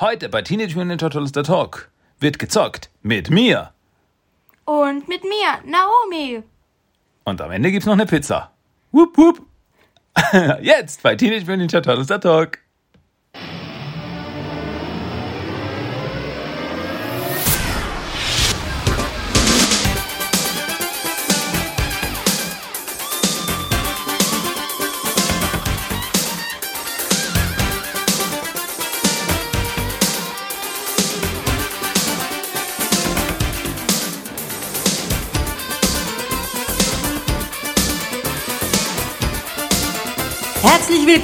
Heute bei Teenage Mutant Ninja Turtles der Talk wird gezockt mit mir. Und mit mir, Naomi. Und am Ende gibt's noch eine Pizza. Wupp, wupp. Jetzt bei Teenage Mutant Ninja Turtles der Talk.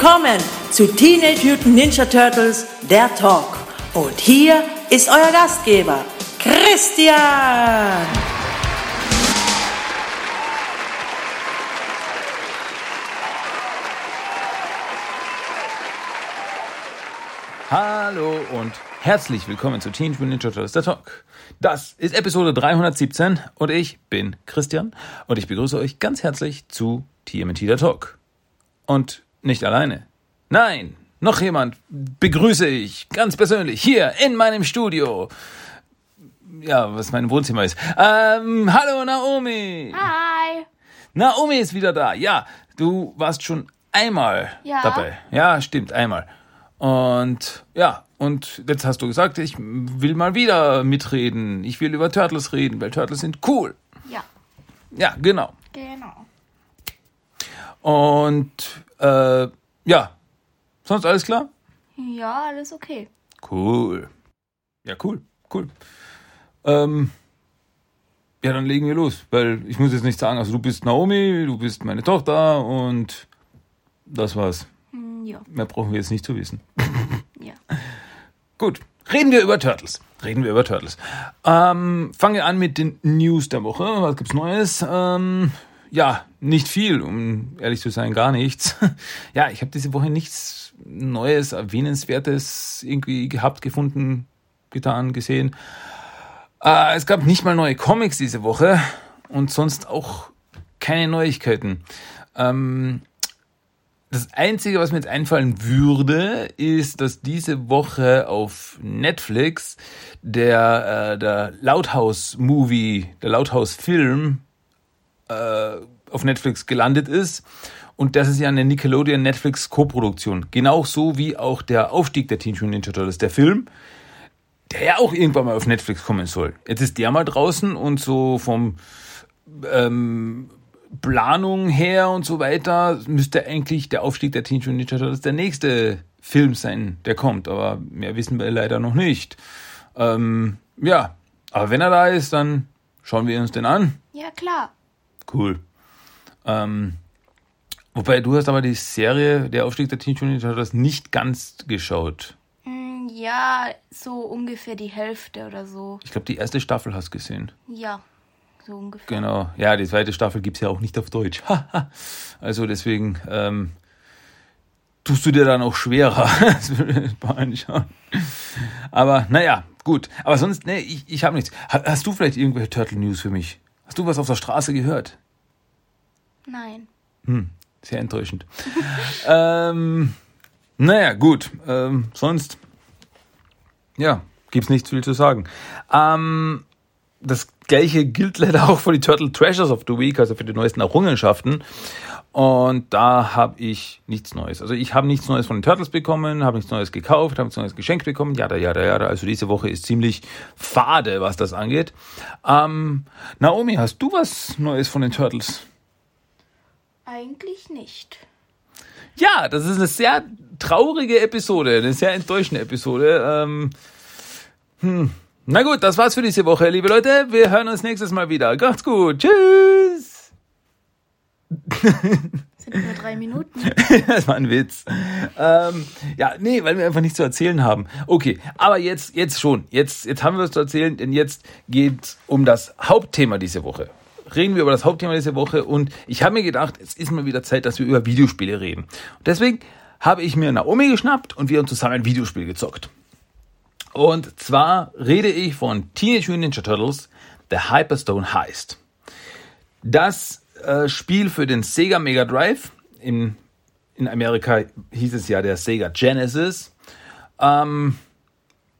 Willkommen zu Teenage Mutant Ninja Turtles, der Talk. Und hier ist euer Gastgeber, Christian. Hallo und herzlich willkommen zu Teenage Mutant Ninja Turtles der Talk. Das ist Episode 317 und ich bin Christian und ich begrüße euch ganz herzlich zu TMNT der Talk. Und nicht alleine. Nein, noch jemand begrüße ich ganz persönlich hier in meinem Studio. Ja, was mein Wohnzimmer ist. Ähm, hallo Naomi. Hi. Naomi ist wieder da. Ja, du warst schon einmal Ja. dabei. Ja, stimmt, einmal. Und ja, und jetzt hast du gesagt, ich will mal wieder mitreden. Ich will über Turtles reden, weil Turtles sind cool. Ja, Ja, genau. genau. Und äh, ja, sonst alles klar? Ja, alles okay. Cool. Ja, cool, cool. Ähm, ja, dann legen wir los, weil ich muss jetzt nicht sagen, also du bist Naomi, du bist meine Tochter und das war's. Hm, Ja, Mehr brauchen wir jetzt nicht zu wissen. ja. Gut, reden wir über Turtles. Reden wir über Turtles. Ähm, fangen wir an mit den News der Woche. Was gibt's Neues? Ähm, ja, nicht viel, um ehrlich zu sein, gar nichts. Ja, ich habe diese Woche nichts Neues, Erwähnenswertes irgendwie gehabt, gefunden, getan, gesehen. Äh, es gab nicht mal neue Comics diese Woche und sonst auch keine Neuigkeiten. Ähm, das Einzige, was mir jetzt einfallen würde, ist, dass diese Woche auf Netflix der, äh, der Lauthaus-Movie, der Lauthaus-Film äh, auf Netflix gelandet ist. Und das ist ja eine Nickelodeon-Netflix-Koproduktion. Genauso wie auch der Aufstieg der Teenage Mutant Ninja Turtles, der Film, der ja auch irgendwann mal auf Netflix kommen soll. Jetzt ist der mal draußen und so vom ähm, Planung her und so weiter müsste eigentlich der Aufstieg der Teenage Mutant Ninja Turtles der nächste Film sein, der kommt. Aber mehr wissen wir leider noch nicht. Ähm, ja, aber wenn er da ist, dann schauen wir uns den an. Ja, klar. Cool. Ähm, wobei du hast aber die Serie Der Aufstieg der Teenage Mutant Ninja Turtles nicht ganz geschaut. Hm, Ja, so ungefähr die Hälfte oder so. Ich glaube, die erste Staffel hast gesehen. Ja, so ungefähr. Genau. Ja, die zweite Staffel gibt's ja auch nicht auf Deutsch. also deswegen ähm, tust du dir dann auch schwerer. anschauen. Aber naja, gut. Aber sonst, nee, ich, ich habe nichts. Ha- Hast du vielleicht irgendwelche Turtle News für mich? Hast du was auf der Straße gehört? Nein. Hm, sehr enttäuschend. ähm, naja, gut. Ähm, sonst, ja, gibt's nicht viel zu sagen. Ähm, das gleiche gilt leider auch für die Turtle Treasures of the Week, also für die neuesten Errungenschaften. Und da habe ich nichts Neues. Also ich habe nichts Neues von den Turtles bekommen, habe nichts Neues gekauft, habe nichts Neues geschenkt bekommen. Ja, ja, ja. Also diese Woche ist ziemlich fade, was das angeht. Ähm, Naomi, hast du was Neues von den Turtles? Eigentlich nicht. Ja, das ist eine sehr traurige Episode, eine sehr enttäuschende Episode. Ähm, hm. Na gut, das war's für diese Woche, liebe Leute. Wir hören uns nächstes Mal wieder. Macht's gut. Tschüss. Sind nur drei Minuten. das war ein Witz. Ähm, ja, nee, weil wir einfach nichts zu erzählen haben. Okay, aber jetzt, jetzt schon. Jetzt, jetzt haben wir was zu erzählen, denn jetzt geht's um das Hauptthema diese Woche. Reden wir über das Hauptthema diese Woche und ich habe mir gedacht, es ist mal wieder Zeit, dass wir über Videospiele reden. Und deswegen habe ich mir Naomi geschnappt und wir haben zusammen ein Videospiel gezockt. Und zwar rede ich von Teenage Mutant Ninja Turtles, The Hyperstone Heist. Das äh, Spiel für den Sega Mega Drive, in, in Amerika hieß es ja der Sega Genesis. Ähm,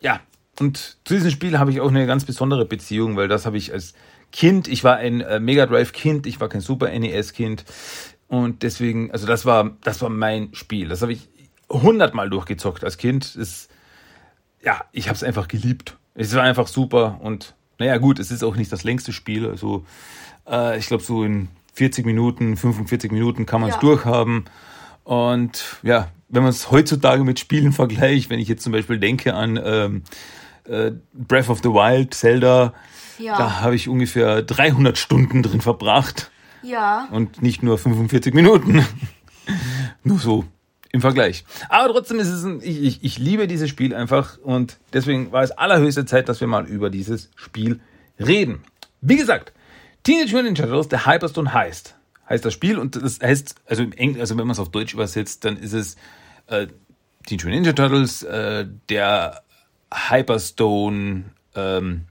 ja, und zu diesem Spiel habe ich auch eine ganz besondere Beziehung, weil das habe ich als Kind, ich war ein äh, Mega Drive Kind, ich war kein Super NES Kind und deswegen, also das war, das war mein Spiel. Das habe ich hundertmal durchgezockt als Kind. Das, ja, ich habe es einfach geliebt. Es war einfach super und naja gut, es ist auch nicht das längste Spiel. Also äh, ich glaube so in 40 Minuten, 45 Minuten kann man es ja. durchhaben. Und ja, wenn man es heutzutage mit Spielen vergleicht, wenn ich jetzt zum Beispiel denke an ähm, äh, Breath of the Wild, Zelda, ja. da habe ich ungefähr 300 Stunden drin verbracht. Ja. Und nicht nur 45 Minuten. nur so im Vergleich. Aber trotzdem ist es ein, ich, ich, ich liebe dieses Spiel einfach und deswegen war es allerhöchste Zeit, dass wir mal über dieses Spiel reden. Wie gesagt, Teenage Mutant Ninja Turtles, der Hyperstone heißt, heißt das Spiel und das heißt, also im Englisch, also wenn man es auf Deutsch übersetzt, dann ist es äh, Teenage Mutant Ninja Turtles, äh, der Hyperstone ähm,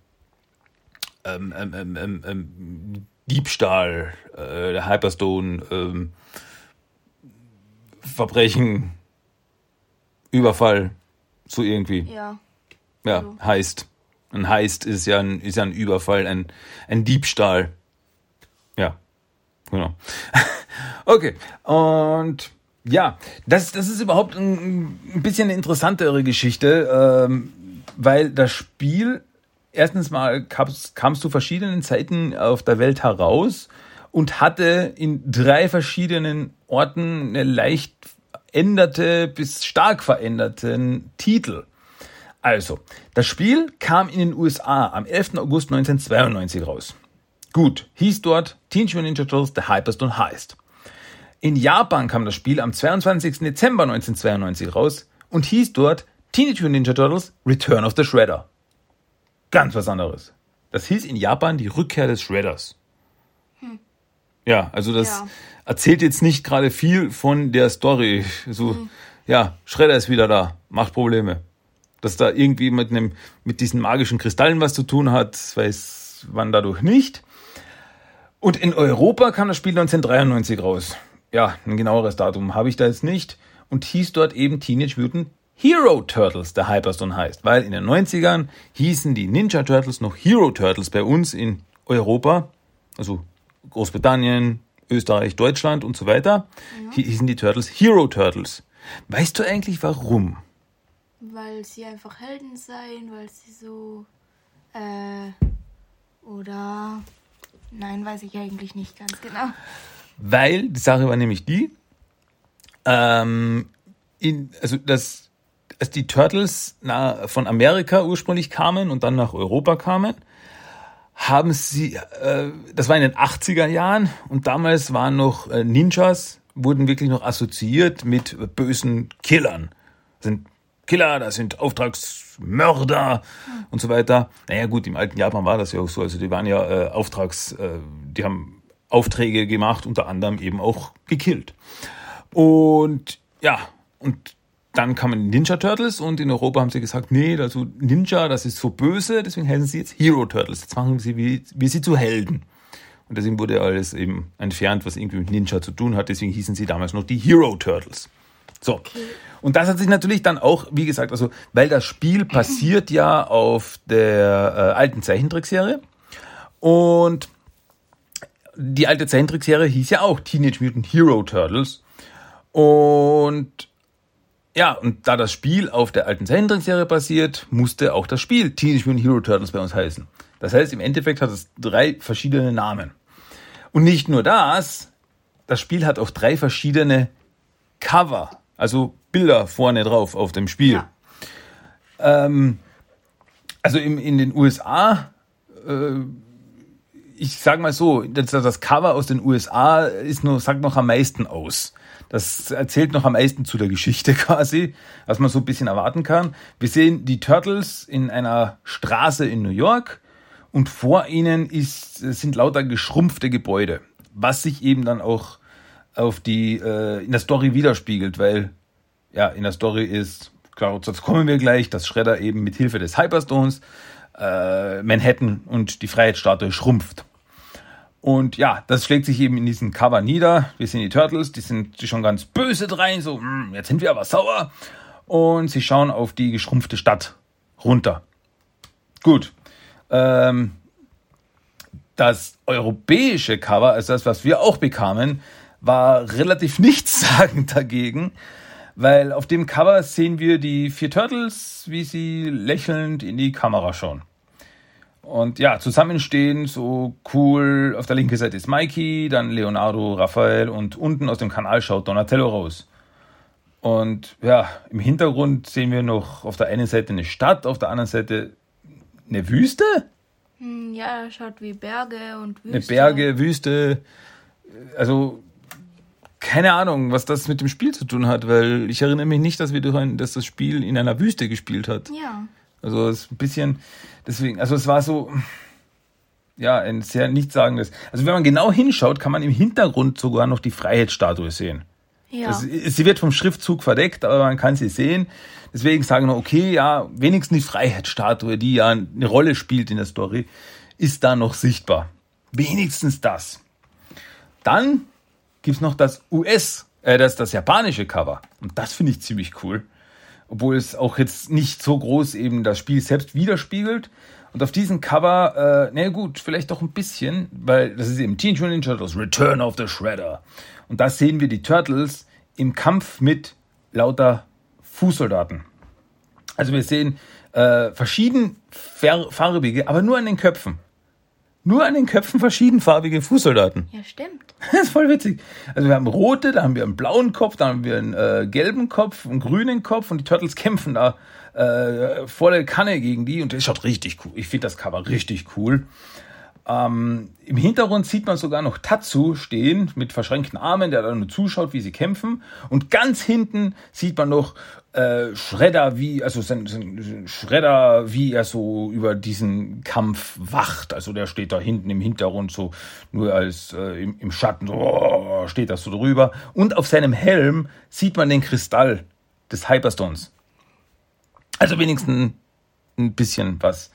ähm, ähm, Diebstahl, äh, der Hyperstone Verbrechen, Überfall, so irgendwie. Ja. Ja, also. heißt. Ein Heist ist ja ein, ist ja ein Überfall, ein, ein Diebstahl. Ja, genau. okay, und ja, das, das ist überhaupt ein, ein bisschen eine interessantere Geschichte, ähm, weil das Spiel, erstens mal kamst, kamst zu verschiedenen Zeiten auf der Welt heraus und hatte in drei verschiedenen Orten eine leicht änderte bis stark veränderten Titel. Also, das Spiel kam in den USA am 11. August 1992 raus. Gut, hieß dort Teenage Mutant Ninja Turtles The Hyperstone Heist. In Japan kam das Spiel am 22. Dezember 1992 raus und hieß dort Teenage Mutant Ninja Turtles Return of the Shredder. Ganz was anderes. Das hieß in Japan die Rückkehr des Shredders. Hm. Ja, also das ja. erzählt jetzt nicht gerade viel von der Story. So, hm. ja, Shredder ist wieder da, macht Probleme. Dass da irgendwie mit einem, mit diesen magischen Kristallen was zu tun hat, weiß man dadurch nicht. Und in Europa kam das Spiel 1993 raus. Ja, ein genaueres Datum habe ich da jetzt nicht. Und hieß dort eben Teenage Mutant Hero Turtles, der Hyperstone heißt. Weil in den 90ern hießen die Ninja Turtles noch Hero Turtles bei uns in Europa. Also Großbritannien, Österreich, Deutschland und so weiter. Ja. Hießen die Turtles Hero Turtles. Weißt du eigentlich warum? Weil sie einfach Helden seien, weil sie so. Äh. Oder. Nein, weiß ich eigentlich nicht ganz genau. Weil, die Sache war nämlich die, ähm, in, also das, als die Turtles von Amerika ursprünglich kamen und dann nach Europa kamen, haben sie, äh, das war in den 80er Jahren und damals waren noch äh, Ninjas, wurden wirklich noch assoziiert mit bösen Killern. Das sind Killer, das sind Auftragsmörder und so weiter. Naja gut, im alten Japan war das ja auch so. Also die waren ja äh, Auftrags, äh, die haben Aufträge gemacht, unter anderem eben auch gekillt. Und ja, und dann kamen Ninja Turtles und in Europa haben sie gesagt, nee, also Ninja, das ist so böse, deswegen heißen sie jetzt Hero Turtles. Jetzt machen sie wie, wie sie zu Helden. Und deswegen wurde alles eben entfernt, was irgendwie mit Ninja zu tun hat. Deswegen hießen sie damals noch die Hero Turtles. So. Okay. Und das hat sich natürlich dann auch, wie gesagt, also, weil das Spiel passiert ja auf der äh, alten Zeichentrickserie. Und die alte Zeichentrickserie hieß ja auch Teenage Mutant Hero Turtles. Und ja, und da das Spiel auf der alten Zeichentrickserie basiert, musste auch das Spiel Teenage Mutant Hero Turtles bei uns heißen. Das heißt, im Endeffekt hat es drei verschiedene Namen. Und nicht nur das, das Spiel hat auch drei verschiedene Cover, also Bilder vorne drauf auf dem Spiel. Ja. Ähm, also im, in den USA äh, ich sag mal so, das, das Cover aus den USA ist nur, sagt noch am meisten aus. Das erzählt noch am meisten zu der Geschichte quasi, was man so ein bisschen erwarten kann. Wir sehen die Turtles in einer Straße in New York und vor ihnen ist, sind lauter geschrumpfte Gebäude, was sich eben dann auch auf die, äh, in der Story widerspiegelt, weil ja, in der Story ist, klar, jetzt kommen wir gleich, dass Shredder eben mit Hilfe des Hyperstones äh, Manhattan und die Freiheitsstatue schrumpft. Und ja, das schlägt sich eben in diesem Cover nieder. Wir sehen die Turtles, die sind schon ganz böse drein, so, hm, jetzt sind wir aber sauer. Und sie schauen auf die geschrumpfte Stadt runter. Gut. Ähm, das europäische Cover, also das, was wir auch bekamen, war relativ nichtssagend dagegen, weil auf dem Cover sehen wir die vier Turtles, wie sie lächelnd in die Kamera schauen. Und ja, zusammenstehen, so cool. Auf der linken Seite ist Mikey, dann Leonardo, Raphael und unten aus dem Kanal schaut Donatello raus. Und ja, im Hintergrund sehen wir noch auf der einen Seite eine Stadt, auf der anderen Seite eine Wüste. Hm, Ja, schaut wie Berge und Wüste. Eine Berge, Wüste. Also keine Ahnung, was das mit dem Spiel zu tun hat, weil ich erinnere mich nicht, dass wir durch ein, dass das Spiel in einer Wüste gespielt hat. Ja. Also es ist ein bisschen, deswegen, also es war so, ja, ein sehr nichtssagendes. Also wenn man genau hinschaut, kann man im Hintergrund sogar noch die Freiheitsstatue sehen. Ja. Das, sie wird vom Schriftzug verdeckt, aber man kann sie sehen. Deswegen sagen wir, okay, ja, wenigstens die Freiheitsstatue, die ja eine Rolle spielt in der Story, ist da noch sichtbar. Wenigstens das. Dann gibt's noch das US, äh, das, das japanische Cover. Und das finde ich ziemlich cool. Obwohl es auch jetzt nicht so groß eben das Spiel selbst widerspiegelt. Und auf diesem Cover, äh, na gut, vielleicht doch ein bisschen, weil das ist eben Teenage Mutant Ninja Turtles Return of the Shredder. Und da sehen wir die Turtles im Kampf mit lauter Fußsoldaten. Also wir sehen äh, verschieden fer- farbige, aber nur an den Köpfen. Nur an den Köpfen verschiedenfarbige Fußsoldaten. ja, stimmt. Das ist voll witzig. Also wir haben rote, da haben wir einen blauen Kopf, da haben wir einen äh, gelben Kopf, einen grünen Kopf und die Turtles kämpfen da äh, volle Kanne gegen die und das schaut richtig cool. Ich finde das Cover richtig cool. Ähm, Im Hintergrund sieht man sogar noch Tatsu stehen mit verschränkten Armen, der da nur zuschaut, wie sie kämpfen. Und ganz hinten sieht man noch äh, Shredder, wie, also sein, sein Shredder, wie er so über diesen Kampf wacht. Also der steht da hinten im Hintergrund so nur als äh, im, im Schatten, so oh, steht das so drüber. Und auf seinem Helm sieht man den Kristall des Hyperstones. Also wenigstens ein bisschen was.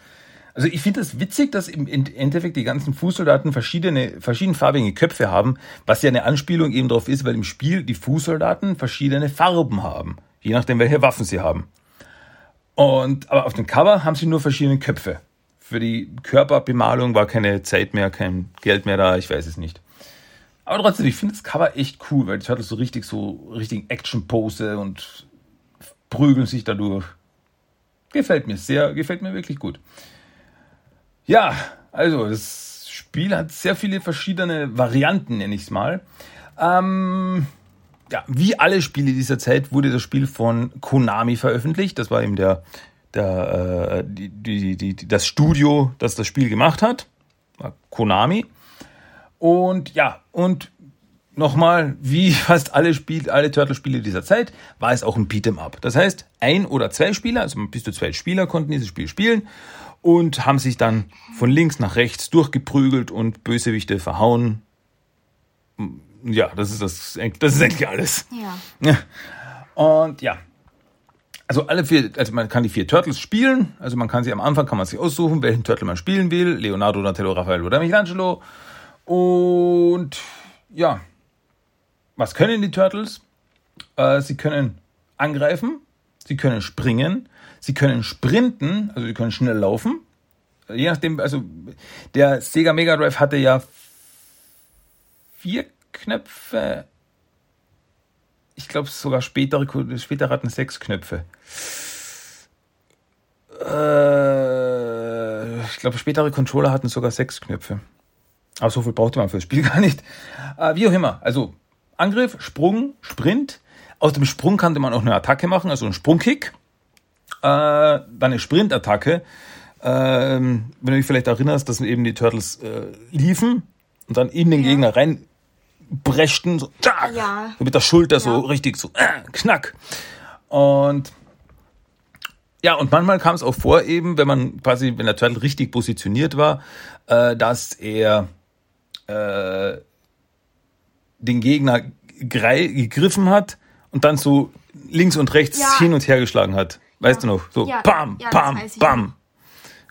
Also ich finde es das witzig, dass im Endeffekt die ganzen Fußsoldaten verschiedene, verschiedenfarbige Köpfe haben, was ja eine Anspielung eben darauf ist, weil im Spiel die Fußsoldaten verschiedene Farben haben, je nachdem welche Waffen sie haben. Und aber auf dem Cover haben sie nur verschiedene Köpfe. Für die Körperbemalung war keine Zeit mehr, kein Geld mehr da, ich weiß es nicht. Aber trotzdem, ich finde das Cover echt cool, weil die Turtles so richtig so richtig Action-Pose und prügeln sich dadurch. Gefällt mir sehr, gefällt mir wirklich gut. Ja, also das Spiel hat sehr viele verschiedene Varianten, nenne ich es mal. Ähm, ja, wie alle Spiele dieser Zeit wurde das Spiel von Konami veröffentlicht. Das war eben der, der, äh, die, die, die, das Studio, das das Spiel gemacht hat. Konami. Und ja, und nochmal, wie fast alle Spiele, alle Turtle-Spiele dieser Zeit, war es auch ein Beat'em Up. Das heißt, ein oder zwei Spieler, also bis zu zwei Spieler konnten dieses Spiel spielen und haben sich dann von links nach rechts durchgeprügelt und Bösewichte verhauen. Ja, das ist das, das ist eigentlich alles. Ja. Und ja. Also alle vier, also man kann die vier Turtles spielen. Also man kann sie am Anfang kann man sich aussuchen, welchen Turtle man spielen will. Leonardo, Donatello, Raphael oder Michelangelo. Und ja, was können die Turtles? Äh, sie können angreifen, sie können springen, sie können sprinten, also sie können schnell laufen. Je nachdem, also der Sega Mega Drive hatte ja vier Knöpfe. Ich glaube sogar spätere, später hatten sechs Knöpfe. Äh, ich glaube spätere Controller hatten sogar sechs Knöpfe. Aber so viel brauchte man für das Spiel gar nicht. Äh, wie auch immer. Also Angriff, Sprung, Sprint. Aus dem Sprung konnte man auch eine Attacke machen, also einen Sprungkick. Äh, dann eine Sprintattacke. Ähm, wenn du dich vielleicht erinnerst, dass eben die Turtles äh, liefen und dann in den Ja. Gegner reinbreschten, so, tschak, Ja. so mit der Schulter so Ja. richtig so äh, knack. Und ja, und manchmal kam es auch vor, eben, wenn man quasi, wenn der Turtle richtig positioniert war, äh, dass er äh, den Gegner gegriffen hat und dann so links und rechts Ja. hin und her geschlagen hat. Weißt Ja. du noch? So Ja, bam, ja, bam, bam.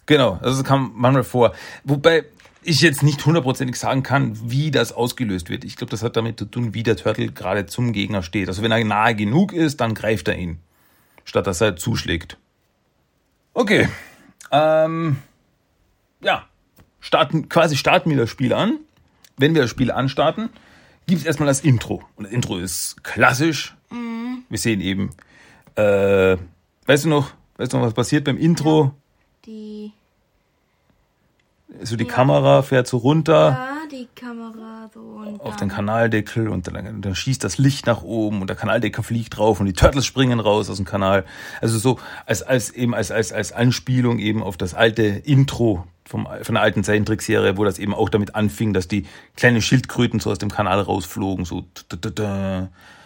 Genau, also das kam manchmal vor. Wobei ich jetzt nicht hundertprozentig sagen kann, wie das ausgelöst wird. Ich glaube, das hat damit zu tun, wie der Turtle gerade zum Gegner steht. Also wenn er nahe genug ist, dann greift er ihn, statt dass er zuschlägt. Okay. Ähm, ja, starten, quasi starten wir das Spiel an. Wenn wir das Spiel anstarten, gibt es erstmal das Intro. Und das Intro ist klassisch. Wir sehen eben, äh, weißt du noch, weißt du noch, was passiert beim Intro? Die, So die Kamera fährt so runter. ja, die Kamera so und auf den Kanaldeckel und dann, dann schießt das Licht nach oben und der Kanaldeckel fliegt drauf und die Turtles springen raus aus dem Kanal. Also so als, als eben als, als, als Anspielung eben auf das alte Intro vom, von der alten Zeichentrickserie, wo das eben auch damit anfing, dass die kleinen Schildkröten so aus dem Kanal rausflogen, so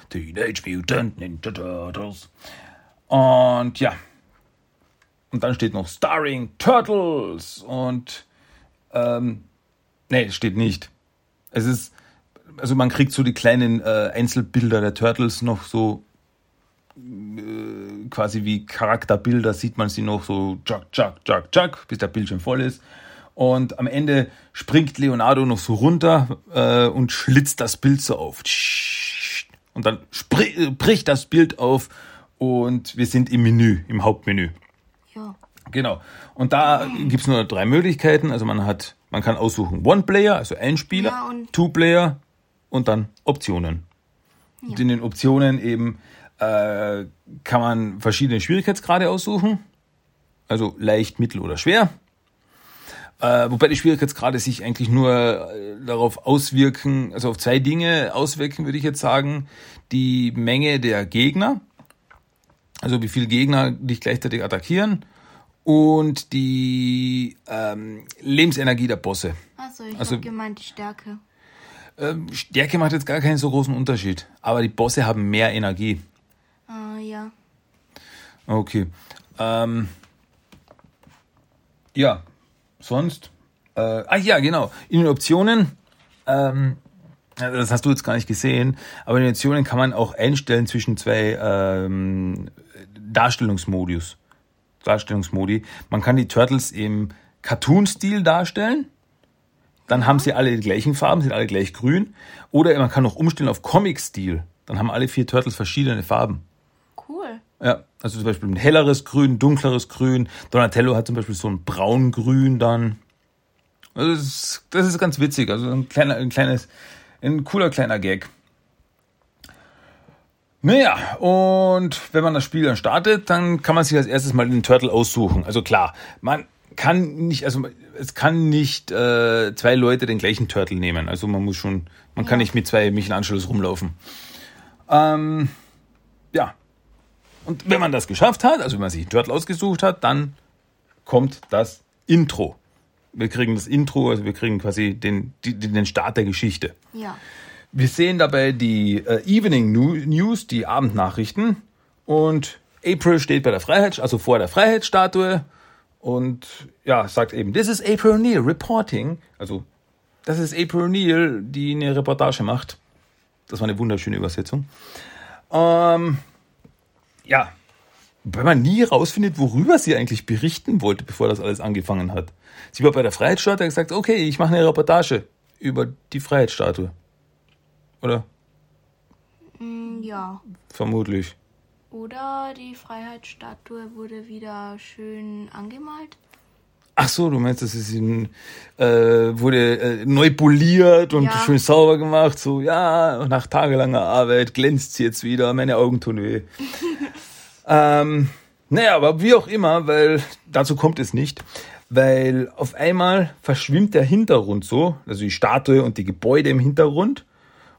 Teenage Mutant Ninja Turtles. Und ja. Und dann steht noch Starring Turtles und ähm, nee, steht nicht. Es ist, also man kriegt so die kleinen äh, Einzelbilder der Turtles noch so äh, quasi wie Charakterbilder, sieht man sie noch so jack, jack, jack, jack, bis der Bildschirm voll ist. Und am Ende springt Leonardo noch so runter äh, und schlitzt das Bild so auf. Und dann äh, bricht das Bild auf und wir sind im Menü, im Hauptmenü. ja. Genau. Und da gibt's nur drei Möglichkeiten. Also man hat, man kann aussuchen One Player, also ein Spieler, Ja, und- Two Player und dann Optionen. Und in den Optionen eben äh, kann man verschiedene Schwierigkeitsgrade aussuchen. Also leicht, mittel oder schwer. Äh, wobei die Schwierigkeitsgrade sich eigentlich nur äh, darauf auswirken, also auf zwei Dinge auswirken, würde ich jetzt sagen. Die Menge der Gegner, also wie viele Gegner dich gleichzeitig attackieren und die ähm, Lebensenergie der Bosse. Also ich Also- hab gemeint die Stärke. Ähm, Stärke macht jetzt gar keinen so großen Unterschied, aber die Bosse haben mehr Energie. Ah, ja. Okay. Ähm, ja, sonst. Äh, ah ja, genau. In den Optionen, ähm, das hast du jetzt gar nicht gesehen, aber in den Optionen kann man auch einstellen zwischen zwei ähm, Darstellungsmodus. Darstellungsmodi. Man kann die Turtles im Cartoon-Stil darstellen. Dann haben sie alle die gleichen Farben, sind alle gleich grün. Oder man kann auch umstellen auf Comic-Stil. Dann haben alle vier Turtles verschiedene Farben. Cool. Ja, also zum Beispiel ein helleres Grün, dunkleres Grün. Donatello hat zum Beispiel so ein braungrün dann. Also das ist, das ist ganz witzig. Also ein kleiner, ein kleines, ein cooler kleiner Gag. Naja, und wenn man das Spiel dann startet, dann kann man sich als erstes mal den Turtle aussuchen. Also klar, man kann nicht, also es kann nicht äh, zwei Leute den gleichen Turtle nehmen. Also man muss schon, man kann Ja. nicht mit zwei Michelangelos rumlaufen. Ähm, ja, und wenn man das geschafft hat, also wenn man sich einen Turtle ausgesucht hat, dann kommt das Intro. Wir kriegen das Intro, also wir kriegen quasi den, den Start der Geschichte. Ja. Wir sehen dabei die äh, Evening News, die Abendnachrichten. Und April steht bei der Freiheit, also vor der Freiheitsstatue und ja, sagt eben, this is April O'Neil reporting. Also, das ist April O'Neil, die eine Reportage macht. Das war eine wunderschöne Übersetzung. Ähm, ja, weil man nie rausfindet, worüber sie eigentlich berichten wollte, bevor das alles angefangen hat. Sie war bei der Freiheitsstatue und hat gesagt, okay, ich mache eine Reportage über die Freiheitsstatue. Oder? Mm, ja. Vermutlich. Oder die Freiheitsstatue wurde wieder schön angemalt. Ach so, du meinst, das ist in, äh, wurde äh, neu poliert und Ja. schön sauber gemacht. So, ja, nach tagelanger Arbeit glänzt sie jetzt wieder, meine Augen tun weh. ähm, naja, aber wie auch immer, weil dazu kommt es nicht. Weil auf einmal verschwimmt der Hintergrund so, also die Statue und die Gebäude im Hintergrund.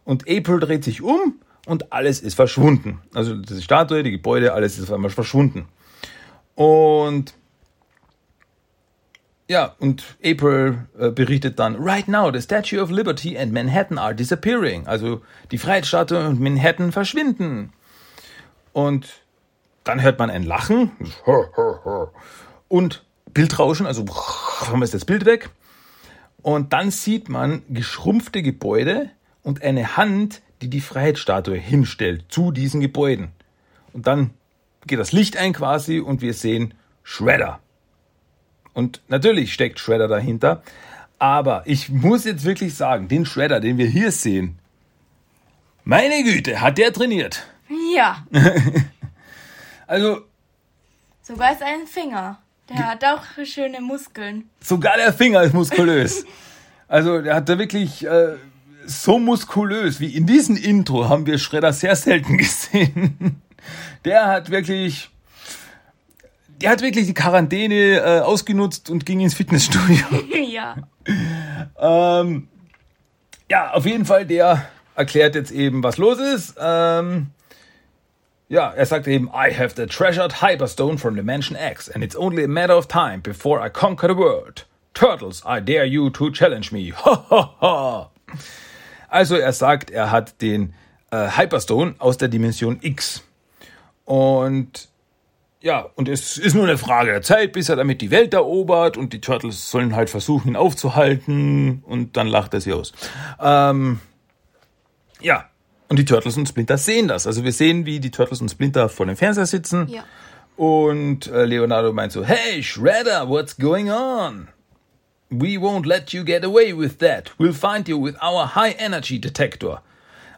Und April dreht sich um und alles ist verschwunden. Also die Statue, die Gebäude, alles ist auf einmal verschwunden. Und ja, und April äh, berichtet dann, Right now, the Statue of Liberty and Manhattan are disappearing. Also die Freiheitsstatue und Manhattan verschwinden. Und dann hört man ein Lachen und Bildrauschen, also dann ist das Bild weg. Und dann sieht man geschrumpfte Gebäude und eine Hand, die die Freiheitsstatue hinstellt zu diesen Gebäuden. Und dann geht das Licht ein quasi und wir sehen Shredder. Und natürlich steckt Shredder dahinter. Aber ich muss jetzt wirklich sagen, den Shredder, den wir hier sehen, meine Güte, hat der trainiert. Ja. Also, Sogar ist ein Finger. Der hat auch schöne Muskeln. Sogar der Finger ist muskulös. Also der hat da wirklich äh, so muskulös wie in diesem Intro haben wir Schredder sehr selten gesehen. Der hat wirklich, der hat wirklich die Quarantäne äh, ausgenutzt und ging ins Fitnessstudio. ja. ähm, ja, auf jeden Fall, der erklärt jetzt eben, was los ist. Ähm, ja, er sagt eben, I have the treasured Hyperstone from Dimension X and it's only a matter of time before I conquer the world. Turtles, I dare you to challenge me. also er sagt, er hat den äh, Hyperstone aus der Dimension X. Und ja, und es ist nur eine Frage der Zeit, bis er damit die Welt erobert und die Turtles sollen halt versuchen, ihn aufzuhalten und dann lacht er sie aus. Ähm, ja, und die Turtles und Splinter sehen das. Also wir sehen, wie die Turtles und Splinter vor dem Fernseher sitzen. Ja. Und äh, Leonardo meint so, hey Shredder, what's going on? We won't let you get away with that. We'll find you with our high energy detector.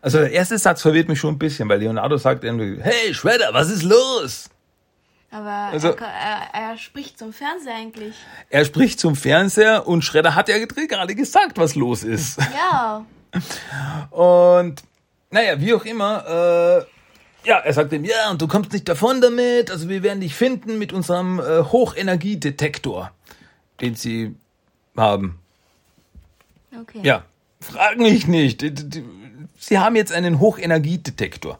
Also der erste Satz verwirrt mich schon ein bisschen, weil Leonardo sagt irgendwie, hey Shredder, was ist los? Aber Also- er, er, er spricht zum Fernseher eigentlich. Er spricht zum Fernseher und Shredder hat ja gerade gesagt, was los ist. Ja. Und naja, wie auch immer, äh, ja, er sagt ihm, ja, und du kommst nicht davon damit, also wir werden dich finden mit unserem äh, Hochenergiedetektor, den sie haben. Okay. Ja, frag mich nicht. Sie haben jetzt einen Hochenergiedetektor.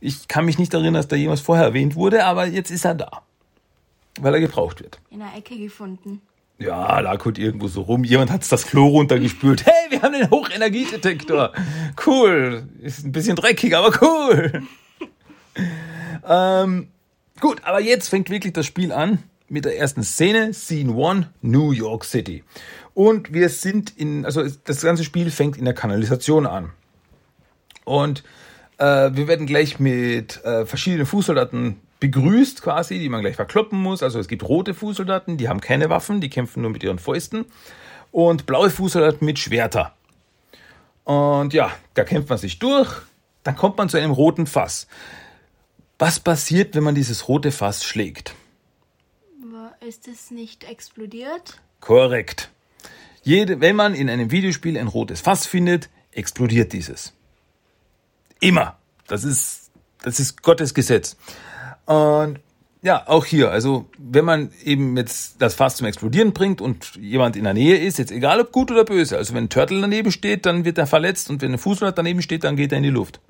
Ich kann mich nicht erinnern, dass da jemals vorher erwähnt wurde, aber jetzt ist er da. Weil er gebraucht wird. In der Ecke gefunden. Ja, lag halt irgendwo so rum. Jemand hat das Klo runtergespült. Hey, wir haben den Hochenergiedetektor. Cool. Ist ein bisschen dreckig, aber cool. ähm, gut, aber jetzt fängt wirklich das Spiel an mit der ersten Szene. Scene 1, New York City. Und wir sind in, also das ganze Spiel fängt in der Kanalisation an. Und äh, wir werden gleich mit äh, verschiedenen Fußsoldaten begrüßt quasi, die man gleich verkloppen muss. Also es gibt rote Fußsoldaten, die haben keine Waffen, die kämpfen nur mit ihren Fäusten. Und blaue Fußsoldaten mit Schwerter. Und ja, da kämpft man sich durch. Dann kommt man zu einem roten Fass. Was passiert, wenn man dieses rote Fass schlägt? Ist es nicht explodiert? Korrekt. Jede, wenn man in einem Videospiel ein rotes Fass findet, explodiert dieses. Immer. Das ist, das ist Gottes Gesetz. Und ja, auch hier, also wenn man eben jetzt das Fass zum Explodieren bringt und jemand in der Nähe ist, jetzt egal ob gut oder böse, also wenn ein Turtle daneben steht, dann wird er verletzt und wenn ein Fußsoldat daneben steht, dann geht er in die Luft.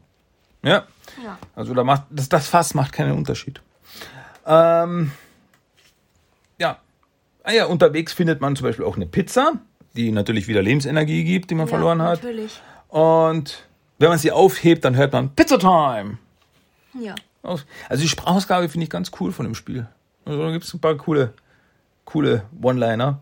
Ja, Ja. also da macht das, das Fass macht keinen Unterschied. Ähm, ja. Ah ja, unterwegs findet man zum Beispiel auch eine Pizza, die natürlich wieder Lebensenergie gibt, die man verloren hat. Natürlich. Und wenn man sie aufhebt, dann hört man Pizza Time. Ja. Also die Sprachausgabe finde ich ganz cool von dem Spiel. Also da gibt es ein paar coole, coole One-Liner.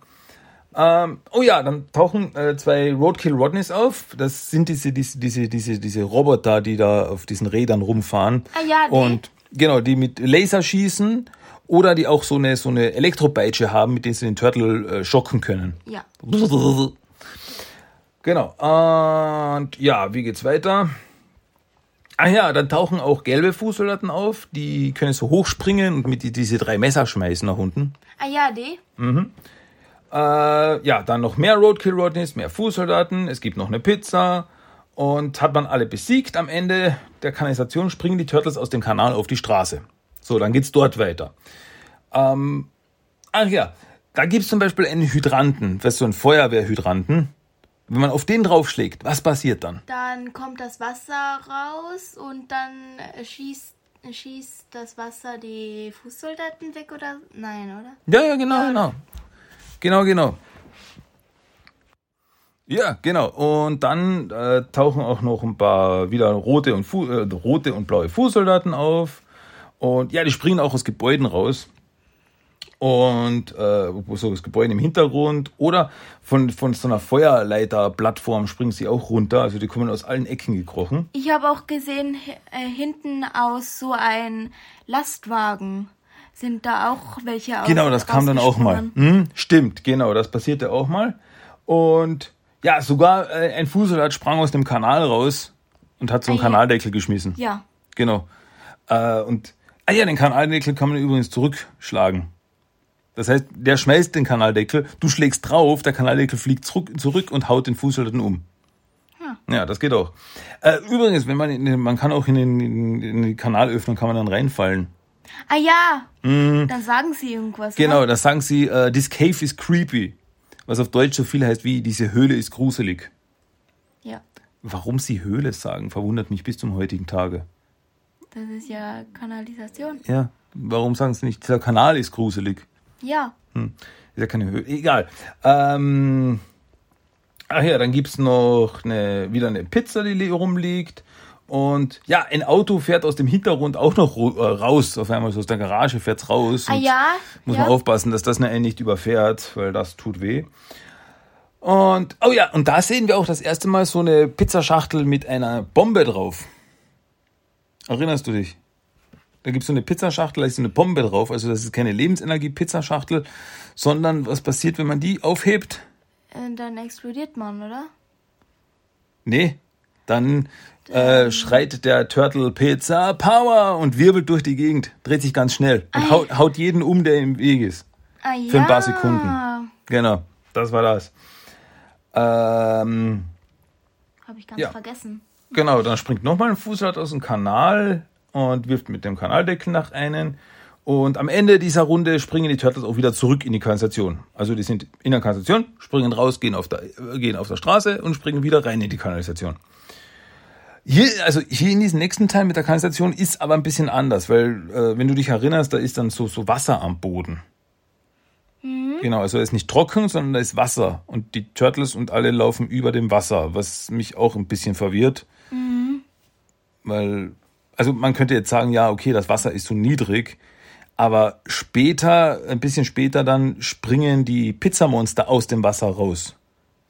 Ähm, oh ja, dann tauchen äh, zwei Roadkill Rodneys auf. Das sind diese, diese, diese, diese, diese Roboter, die da auf diesen Rädern rumfahren. Ah ja, die. Und genau, die mit Laser schießen oder die auch so eine, so eine Elektropeitsche haben, mit denen sie den Turtle äh, schocken können. Ja. Genau. Und ja, wie geht's weiter? Ah ja, dann tauchen auch gelbe Fußsoldaten auf, die können so hochspringen und mit die, diese drei Messer schmeißen nach unten. Ah ja, die. Äh, ja, dann noch mehr Roadkill Rodneys, mehr Fußsoldaten, es gibt noch eine Pizza und hat man alle besiegt am Ende der Kanalisation springen die Turtles aus dem Kanal auf die Straße. So, dann geht's dort weiter. Ähm, ach ja, da gibt's zum Beispiel einen Hydranten, das ist so ein Feuerwehrhydranten. Wenn man auf den draufschlägt, was passiert dann? Dann kommt das Wasser raus und dann schießt, schießt das Wasser die Fußsoldaten weg oder? Nein, oder? Ja, ja, genau, genau. Genau, genau. Ja, genau. Und dann äh, tauchen auch noch ein paar wieder rote und, Fu äh, rote und blaue Fußsoldaten auf. Und ja, die springen auch aus Gebäuden raus. Und äh, so das Gebäude im Hintergrund. Oder von, von so einer Feuerleiterplattform springen sie auch runter. Also die kommen aus allen Ecken gekrochen. Ich habe auch gesehen, äh, hinten aus so ein Lastwagen sind da auch welche aus. Genau, das kam dann auch mal. Hm, stimmt, genau, das passierte auch mal. Und ja, sogar äh, ein Fußsoldat sprang aus dem Kanal raus und hat so einen Ah. Kanaldeckel geschmissen. Ja. Genau. Äh, und ah ja, den Kanaldeckel kann man übrigens zurückschlagen. Das heißt, der schmeißt den Kanaldeckel, du schlägst drauf, der Kanaldeckel fliegt zurück, zurück und haut den Fußsoldaten um. Ja, das geht auch. Äh, übrigens, wenn man in man kann auch in den, in, die Kanalöffnung kann man dann reinfallen. Ah ja, dann sagen sie irgendwas. Mhm. Genau, Ne? da sagen sie, äh, this cave is creepy. Was auf Deutsch so viel heißt wie, diese Höhle ist gruselig. Ja, Warum sie Höhle sagen, verwundert mich bis zum heutigen Tage. Das ist ja Kanalisation. Ja, warum sagen sie nicht, dieser Kanal ist gruselig? Ja, Ist ja keine Höhle. Egal. Ähm, ach ja, dann gibt's noch eine, wieder eine Pizza, die li- rumliegt. Und ja, ein Auto fährt aus dem Hintergrund auch noch äh, raus. Auf einmal so aus der Garage fährt's raus. ah ja, Muss ja. man aufpassen, dass das einen nicht überfährt, weil das tut weh. Und, oh ja, und da sehen wir auch das erste Mal so eine Pizzaschachtel mit einer Bombe drauf. Erinnerst du dich? Da gibt's so eine Pizzaschachtel, da ist so eine Bombe drauf. Also das ist keine Lebensenergie-Pizzaschachtel, sondern was passiert, wenn man die aufhebt? Äh, Dann explodiert man, oder? Nee, dann äh, schreit der Turtle Pizza Power und wirbelt durch die Gegend, dreht sich ganz schnell und haut, haut jeden um, der im Weg ist. Ah ja. Für ein paar Sekunden. Genau, das war das. Ähm, Habe ich ganz Ja. vergessen. Genau, dann springt nochmal ein Fußrad aus dem Kanal und wirft mit dem Kanaldeckel nach einen. Und am Ende dieser Runde springen die Turtles auch wieder zurück in die Kanalisation. Also die sind in der Kanalisation, springen raus, gehen auf der, äh, gehen auf der Straße und springen wieder rein in die Kanalisation. Hier, also hier in diesem nächsten Teil mit der Kanalisation ist aber ein bisschen anders, weil äh, wenn du dich erinnerst, da ist dann so, so Wasser am Boden. Genau, also er ist nicht trocken, sondern da ist Wasser. Und die Turtles und alle laufen über dem Wasser, was mich auch ein bisschen verwirrt. Weil, also man könnte jetzt sagen, ja, okay, das Wasser ist so niedrig, aber später, ein bisschen später dann springen die Pizzamonster aus dem Wasser raus.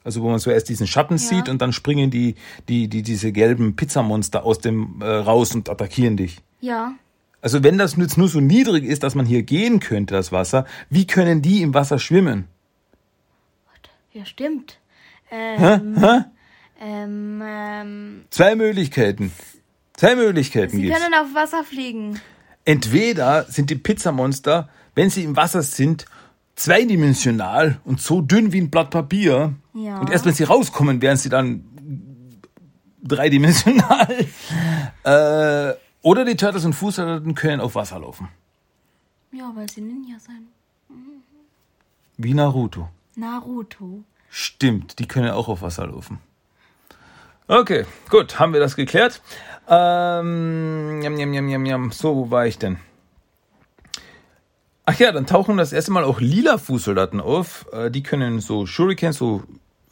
Also wo man zuerst diesen Schatten sieht und dann springen die, die, die, diese gelben Pizzamonster aus dem äh, raus und attackieren dich. Ja. Also wenn das jetzt nur so niedrig ist, dass man hier gehen könnte, das Wasser, wie können die im Wasser schwimmen? Ja, stimmt. Ähm, ähm, ähm, Zwei Möglichkeiten. Zwei Möglichkeiten sie gibt's. können auf Wasser fliegen. Entweder sind die Pizzamonster, wenn sie im Wasser sind, zweidimensional und so dünn wie ein Blatt Papier. Ja. Und erst wenn sie rauskommen, wären sie dann dreidimensional. äh, oder die Turtles und Fußsoldaten können auf Wasser laufen. Ja, weil sie Ninja sind. Wie Naruto. Naruto. Stimmt, die können auch auf Wasser laufen. Okay, gut, haben wir das geklärt. Ähm, jam, jam, jam, jam. So, wo war ich denn? Ach ja, dann tauchen das erste Mal auch lila Fußsoldaten auf. Äh, die können so Shurikens, so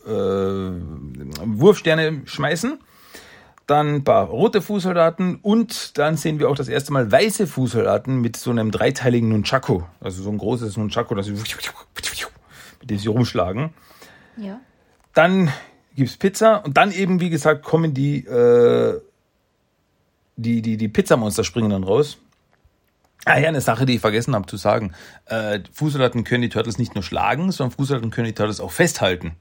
äh, Wurfsterne schmeißen. Dann ein paar rote Fußsoldaten und dann sehen wir auch das erste Mal weiße Fußsoldaten mit so einem dreiteiligen Nunchaku. Also so ein großes Nunchaku, das sie, mit dem sie rumschlagen. Ja. Dann gibt's Pizza und dann eben, wie gesagt, kommen die, äh, die, die, die Pizzamonster springen dann raus. Ah ja, eine Sache, die ich vergessen habe zu sagen. Äh, Fußsoldaten können die Turtles nicht nur schlagen, sondern Fußsoldaten können die Turtles auch festhalten.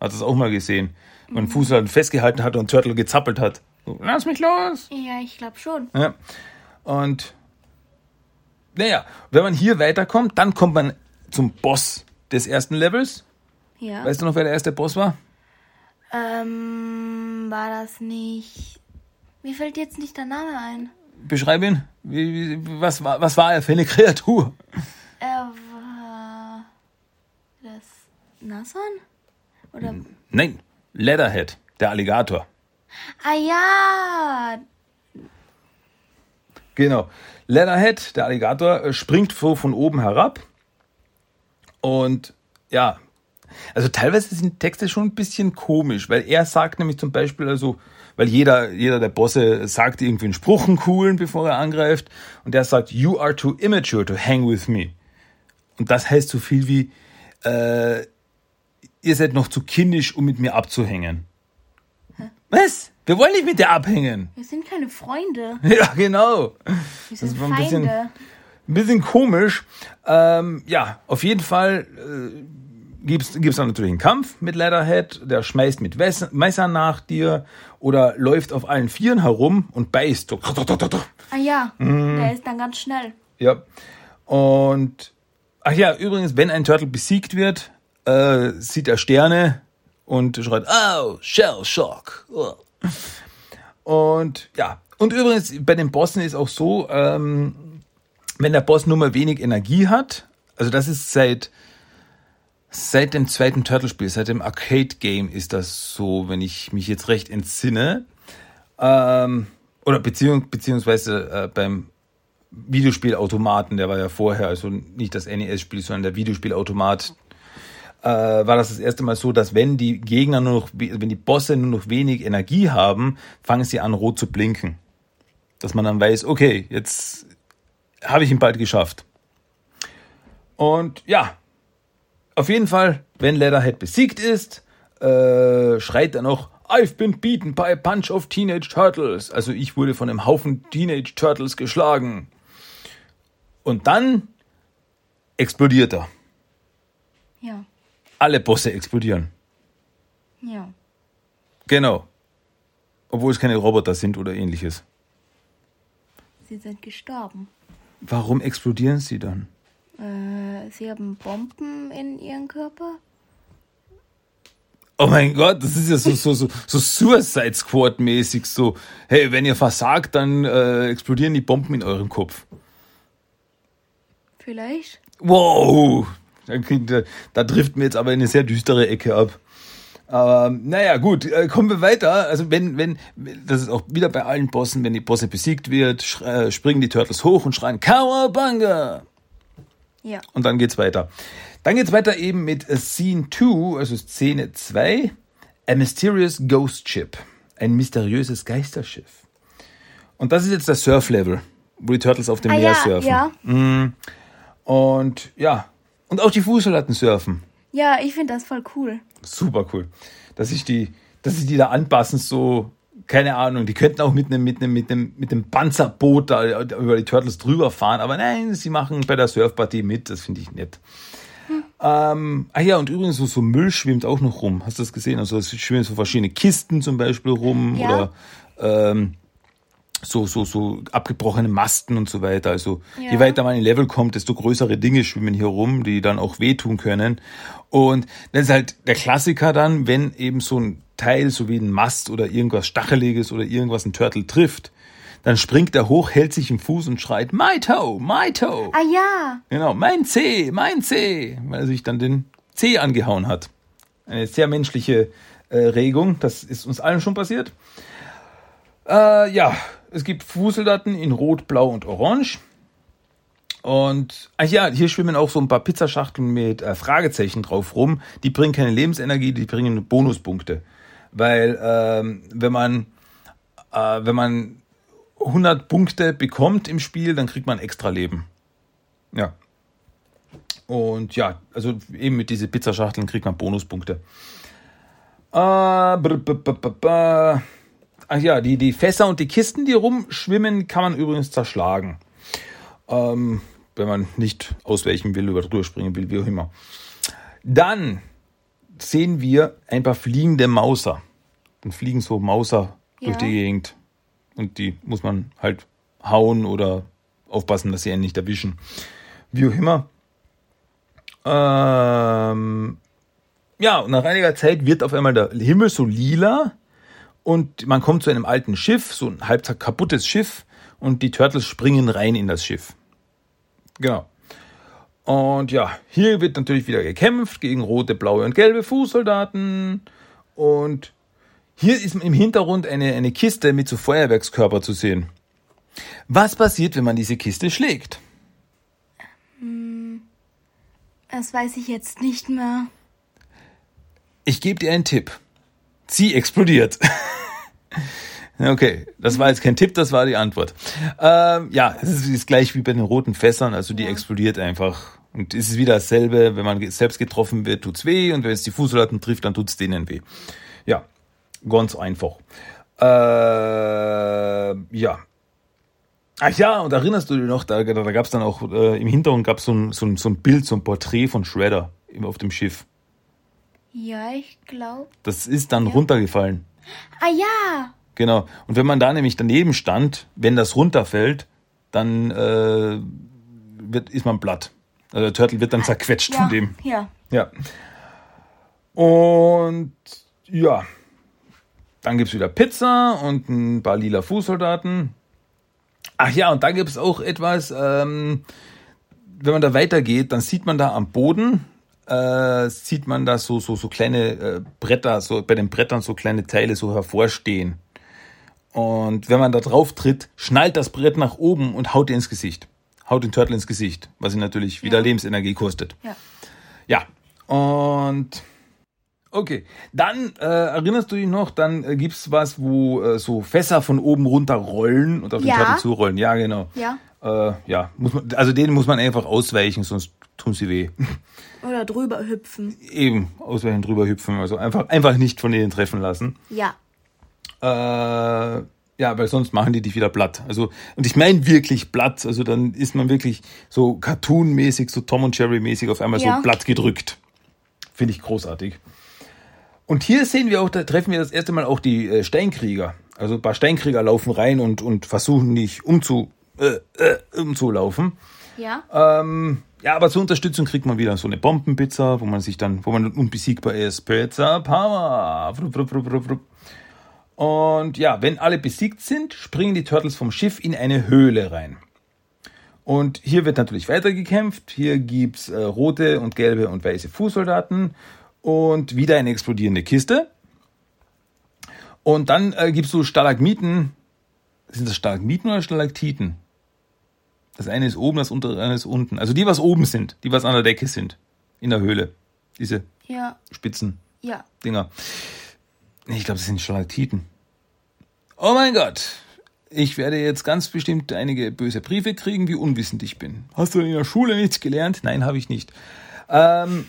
Hat das auch mal gesehen. Wenn ein Fußsoldaten festgehalten hat und Turtle gezappelt hat. So, lass mich los! Ja, ich glaube schon. Ja. Und naja, wenn man hier weiterkommt, dann kommt man zum Boss des ersten Levels. Ja. Weißt du noch, wer der erste Boss war? Ähm, war das nicht. Mir fällt jetzt nicht der Name ein. Beschreib ihn. Wie, wie, was, war, was war er für eine Kreatur? Er war. Das. Nassan? Oder. Nein, Leatherhead, der Alligator. Ah ja! Genau. Leatherhead, der Alligator, äh, springt so von oben herab. Und ja, also teilweise sind Texte schon ein bisschen komisch, weil er sagt nämlich zum Beispiel, also, weil jeder, jeder der Bosse sagt irgendwie einen Spruch, einen coolen, bevor er angreift. Und der sagt, you are too immature to hang with me. Und das heißt so viel wie, äh, ihr seid noch zu kindisch, um mit mir abzuhängen. Was? Wir wollen nicht mit dir abhängen. Wir sind keine Freunde. Ja, genau. Wir sind war ein bisschen- Feinde. Ein bisschen komisch. Ähm, ja, auf jeden Fall äh, gibt's gibt's dann natürlich einen Kampf mit Leatherhead. Der schmeißt mit Wes- Messern nach dir oder läuft auf allen Vieren herum und beißt. So. Ah ja, Mhm. der ist dann ganz schnell. Ja. Und Ach ja, übrigens, wenn ein Turtle besiegt wird, äh, sieht er Sterne und schreit, oh, Shell Shock. Und ja, und übrigens, bei den Bossen ist auch so, ähm, wenn der Boss nur mal wenig Energie hat, also das ist seit, seit dem zweiten Turtle-Spiel, seit dem Arcade-Game ist das so, wenn ich mich jetzt recht entsinne. Ähm, oder beziehung, beziehungsweise äh, beim Videospielautomaten, der war ja vorher, also nicht das NES-Spiel, sondern der Videospielautomat, äh, war das das erste Mal so, dass wenn die Gegner nur noch, wenn die Bosse nur noch wenig Energie haben, fangen sie an rot zu blinken. Dass man dann weiß, okay, jetzt habe ich ihn bald geschafft. Und ja, auf jeden Fall, wenn Leatherhead besiegt ist, äh, schreit er noch, I've been beaten by a bunch of teenage turtles. Also ich wurde von einem Haufen Teenage Turtles geschlagen. Und dann explodiert er. Ja. Alle Bosse explodieren. Ja. Genau. Obwohl es keine Roboter sind oder ähnliches. Sie sind gestorben. Warum explodieren sie dann? Äh, sie haben Bomben in ihrem Körper. Oh mein Gott, das ist ja so, so, so, so Suicide Squad mäßig so. Hey, wenn ihr versagt, dann äh, explodieren die Bomben in eurem Kopf. Vielleicht. Wow! Da, da, trifft mir jetzt aber in eine sehr düstere Ecke ab. Aber naja, gut, äh, kommen wir weiter. Also wenn, wenn, das ist auch wieder bei allen Bossen, wenn die Bosse besiegt wird, äh, springen die Turtles hoch und schreien Kawabanga! Ja. Und dann geht's weiter. Dann geht's weiter eben mit Scene 2, also Szene 2, A Mysterious Ghost Ship. Ein mysteriöses Geisterschiff. Und das ist jetzt das Surf-Level, wo die Turtles auf dem Ah, Meer ja, surfen. ja. Und ja, und auch die Fußsoldaten surfen. Ja, ich finde das voll cool. Super cool. Dass sich die, dass sich die da anpassen, so, keine Ahnung, die könnten auch mit einem, mit einem, mit einem, mit dem Panzerboot da über die Turtles drüber fahren, aber nein, sie machen bei der Surfpartie mit, das finde ich nett. Ähm, ah ja, und übrigens so, so Müll schwimmt auch noch rum. Hast du das gesehen? Also es schwimmen so verschiedene Kisten zum Beispiel rum Ja. oder ähm, so, so, so abgebrochene Masten und so weiter. Also je Ja. weiter man in Level kommt, desto größere Dinge schwimmen hier rum, die dann auch wehtun können. Und das ist halt der Klassiker dann, wenn eben so ein Teil, so wie ein Mast oder irgendwas Stacheliges oder irgendwas ein Turtle trifft, dann springt er hoch, hält sich im Fuß und schreit, my toe, my toe. Ah ja. Genau, mein C, mein C, weil er sich dann den C angehauen hat. Eine sehr menschliche äh, Regung, das ist uns allen schon passiert. Äh, ja, es gibt Fußsoldaten in Rot, Blau und Orange. Und, ach ja, hier schwimmen auch so ein paar Pizzaschachteln mit äh, Fragezeichen drauf rum. Die bringen keine Lebensenergie, die bringen Bonuspunkte. Weil, ähm, wenn man, äh, wenn man 100 Punkte bekommt im Spiel, dann kriegt man extra Leben. Ja. Und ja, also eben mit diesen Pizzaschachteln kriegt man Bonuspunkte. Äh. Ach ja, die, die Fässer und die Kisten, die rumschwimmen, kann man übrigens zerschlagen. Ähm, wenn man nicht ausweichen will oder drüber springen will, wie auch immer. Dann sehen wir ein paar fliegende Mauser. Dann fliegen so Mauser durch Ja. die Gegend. Und die muss man halt hauen oder aufpassen, dass sie einen nicht erwischen. Wie auch immer. Ähm, ja, und nach einiger Zeit wird auf einmal der Himmel so lila und man kommt zu einem alten Schiff, so ein halb kaputtes Schiff und die Turtles springen rein in das Schiff. Genau. Und ja, hier wird natürlich wieder gekämpft gegen rote, blaue und gelbe Fußsoldaten. Und hier ist im Hintergrund eine, eine Kiste mit so Feuerwerkskörper zu sehen. Was passiert, wenn man diese Kiste schlägt? Das weiß ich jetzt nicht mehr. Ich gebe dir einen Tipp. Sie explodiert. okay, das war jetzt kein Tipp, das war die Antwort. Ähm, ja, es ist gleich wie bei den roten Fässern, also die explodiert einfach. Und es ist wieder dasselbe, wenn man selbst getroffen wird, tut's weh und wenn es die Fußsoldaten trifft, dann tut's denen weh. Ja, ganz einfach. Äh, ja. Ach ja, und erinnerst du dich noch, da, da, da gab es dann auch, äh, im Hintergrund gab so ein, so, ein, so ein Bild, so ein Porträt von Shredder auf dem Schiff. Ja, ich glaube. Das ist dann Ja. runtergefallen. Ah ja. Genau. Und wenn man da nämlich daneben stand, wenn das runterfällt, dann äh, wird, ist man platt. Also der Turtle wird dann zerquetscht ja, von dem. Ja. Ja. Und ja, dann gibt's wieder Pizza und ein paar lila Fußsoldaten. Ach ja, und da gibt's auch etwas, ähm, wenn man da weitergeht, dann sieht man da am Boden, äh, sieht man da so, so, so kleine äh, Bretter, so bei den Brettern so kleine Teile so hervorstehen. Und wenn man da drauf tritt, schnallt das Brett nach oben und haut dir ins Gesicht. Haut den Turtle ins Gesicht, was ihn natürlich wieder Ja. Lebensenergie kostet. Ja. Ja, und okay, dann äh, erinnerst du dich noch, dann äh, gibt's was, wo äh, so Fässer von oben runter rollen und auf den Ja. Turtle zurollen. Ja, genau. Ja. Äh, ja, muss man, also denen muss man einfach ausweichen, sonst tun sie weh. Oder drüber hüpfen. Eben, ausweichen, drüber hüpfen, also einfach, einfach nicht von denen treffen lassen. Ja. Äh, ja, weil sonst machen die dich wieder platt. Also, und ich meine wirklich platt. Also dann ist man wirklich so Cartoon-mäßig, so Tom und Jerry-mäßig auf einmal Ja. so platt gedrückt. Finde ich großartig. Und hier sehen wir auch, da treffen wir das erste Mal auch die äh, Steinkrieger. Also ein paar Steinkrieger laufen rein und, und versuchen nicht umzu, äh, äh, umzulaufen. Ja. Ähm, ja, aber zur Unterstützung kriegt man wieder so eine Bombenpizza, wo man sich dann, wo man dann unbesiegbar ist. Pizza Power. Frup, frup, frup. Und ja, wenn alle besiegt sind, springen die Turtles vom Schiff in eine Höhle rein. Und hier wird natürlich weitergekämpft. Hier gibt's äh, rote und gelbe und weiße Fußsoldaten und wieder eine explodierende Kiste. Und dann äh, gibt's so Stalagmiten. Sind das Stalagmiten oder Stalaktiten? Das eine ist oben, das andere ist unten. Also die, was oben sind, die, was an der Decke sind. In der Höhle. Diese Ja. spitzen Ja. Dinger. Ich glaube, das sind Stalaktiten. Oh mein Gott. Ich werde jetzt ganz bestimmt einige böse Briefe kriegen, wie unwissend ich bin. Hast du in der Schule nichts gelernt? Nein, habe ich nicht. Ähm,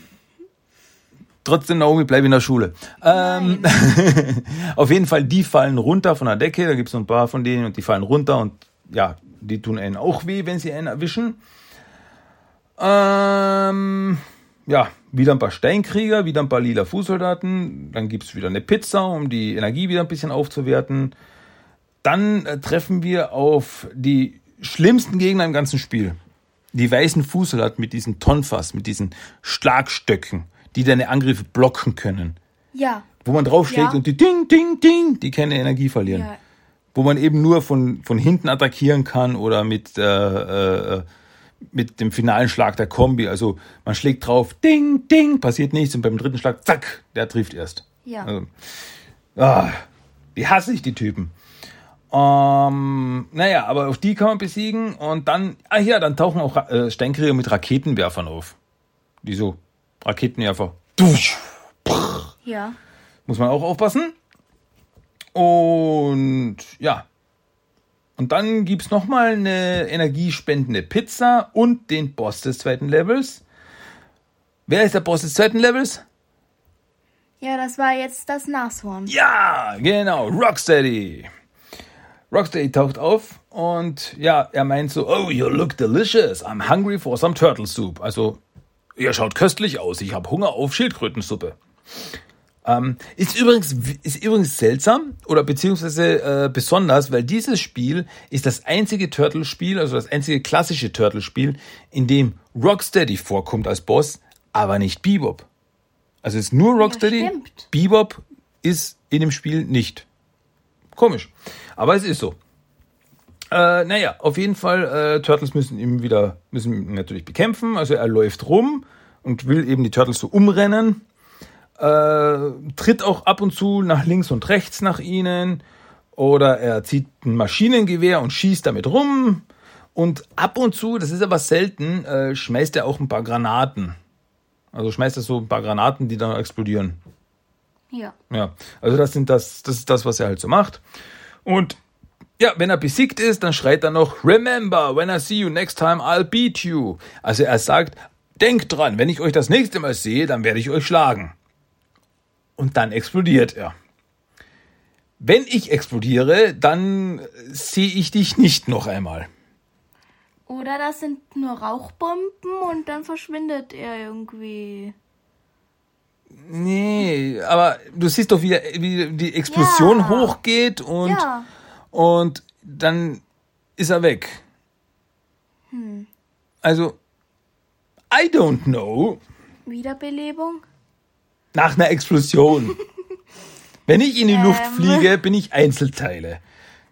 trotzdem, Naomi, bleib in der Schule. Ähm, auf jeden Fall, die fallen runter von der Decke. Da gibt es so ein paar von denen und die fallen runter und ja, die tun einen auch weh, wenn sie einen erwischen. Ähm, ja, wieder ein paar Steinkrieger, wieder ein paar lila Fußsoldaten. Dann gibt's wieder eine Pizza, um die Energie wieder ein bisschen aufzuwerten. Dann äh, treffen wir auf die schlimmsten Gegner im ganzen Spiel. Die weißen Fußsoldaten mit diesen Tonfas, mit diesen Schlagstöcken, die deine Angriffe blocken können. Ja. Wo man draufschlägt Ja. und die Ding, Ding, Ding, die keine Energie verlieren Ja. wo man eben nur von, von hinten attackieren kann oder mit, äh, äh, mit dem finalen Schlag der Kombi. Also man schlägt drauf, ding, ding, passiert nichts und beim dritten Schlag, zack, der trifft erst. Ja. Also, ah, die hasse ich, die Typen. Ähm, naja, aber auf die kann man besiegen und dann, ah ja, dann tauchen auch äh, Steinkrieger mit Raketenwerfern auf. Die so Raketenwerfer. Ja. muss man auch aufpassen. Und ja. Und dann gibt's noch mal eine energiespendende Pizza und den Boss des zweiten Levels. Wer ist der Boss des zweiten Levels? Ja, das war jetzt das Nashorn. Ja, genau, Rocksteady. Rocksteady taucht auf und ja, er meint so, oh, you look delicious. I'm hungry for some turtle soup. Also, ihr schaut köstlich aus. Ich habe Hunger auf Schildkrötensuppe. Ähm, ist übrigens ist übrigens seltsam oder beziehungsweise äh, besonders, weil dieses Spiel ist das einzige Turtle-Spiel, also das einzige klassische Turtle-Spiel, in dem Rocksteady vorkommt als Boss, aber nicht Bebop. Also es ist nur Rocksteady. stimmt. Bebop ist in dem Spiel nicht. Komisch. Aber es ist so. Äh, naja, auf jeden Fall, äh, Turtles müssen ihn wieder, müssen ihn natürlich bekämpfen. Also er läuft rum und will eben die Turtles so umrennen. Äh, tritt auch ab und zu nach links und rechts nach ihnen. Oder er zieht ein Maschinengewehr und schießt damit rum. Und ab und zu, das ist aber selten, äh, schmeißt er auch ein paar Granaten. Also schmeißt er so ein paar Granaten, die dann explodieren. Ja. Ja, also das sind das, das ist das, was er halt so macht. Und ja, wenn er besiegt ist, dann schreit er noch, Remember, when I see you next time, I'll beat you. Also er sagt, denkt dran, wenn ich euch das nächste Mal sehe, dann werde ich euch schlagen. Und dann explodiert er. Wenn ich explodiere, dann sehe ich dich nicht noch einmal. Oder das sind nur Rauchbomben und dann verschwindet er irgendwie. Nee, aber du siehst doch, wie, wie die Explosion Ja. hochgeht und, Ja. und dann ist er weg. Also, I I don't know. Wiederbelebung? Nach einer Explosion. Wenn ich in die Luft Ähm. fliege, bin ich Einzelteile.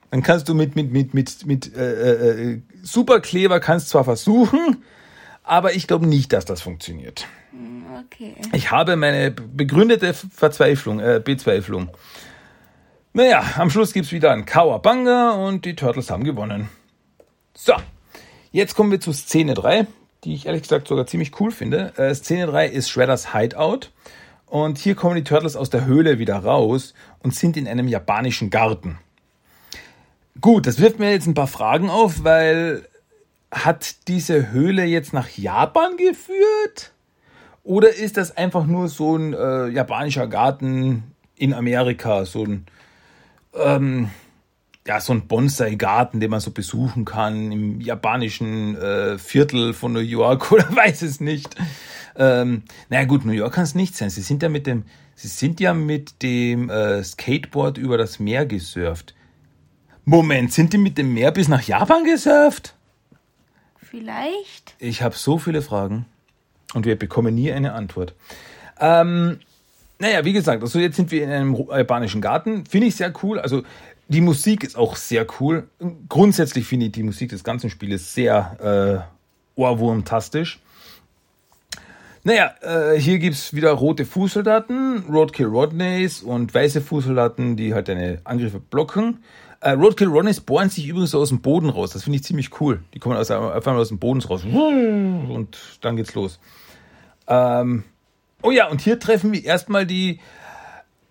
Dann kannst du mit, mit, mit, mit, mit äh, äh, Superkleber kannst zwar versuchen, aber ich glaube nicht, dass das funktioniert. Okay. Ich habe meine begründete Verzweiflung, äh, Bezweiflung. Naja, am Schluss gibt's wieder ein Kawabanga und die Turtles haben gewonnen. So, jetzt kommen wir zu Szene 3, die ich ehrlich gesagt sogar ziemlich cool finde. Äh, Szene 3 ist Shredders Hideout. Und hier kommen die Turtles aus der Höhle wieder raus und sind in einem japanischen Garten. Gut, das wirft mir jetzt ein paar Fragen auf, weil hat diese Höhle jetzt nach Japan geführt? Oder ist das einfach nur so ein äh, japanischer Garten in Amerika, so ein ähm, ja so ein Bonsai-Garten, den man so besuchen kann im japanischen äh, Viertel von New York oder weiß es nicht. Ähm, naja gut, New York kann es nicht sein. Sie sind ja mit dem, sie sind ja mit dem äh, Skateboard über das Meer gesurft. Moment, sind die mit dem Meer bis nach Japan gesurft? Vielleicht? Ich habe so viele Fragen und wir bekommen nie eine Antwort. Ähm, naja, wie gesagt, also jetzt sind wir in einem japanischen Garten. Finde ich sehr cool. Also die Musik ist auch sehr cool. Grundsätzlich finde ich die Musik des ganzen Spieles sehr äh, ohrwurmtastisch. Naja, äh, hier gibt's wieder rote Fußsoldaten, Roadkill Rodneys und weiße Fußsoldaten, die halt deine Angriffe blocken. Äh, Roadkill Rodneys bohren sich übrigens aus dem Boden raus. Das finde ich ziemlich cool. Die kommen aus, einfach mal aus dem Boden raus. Und dann geht's los. Ähm, oh ja, und hier treffen wir erstmal die,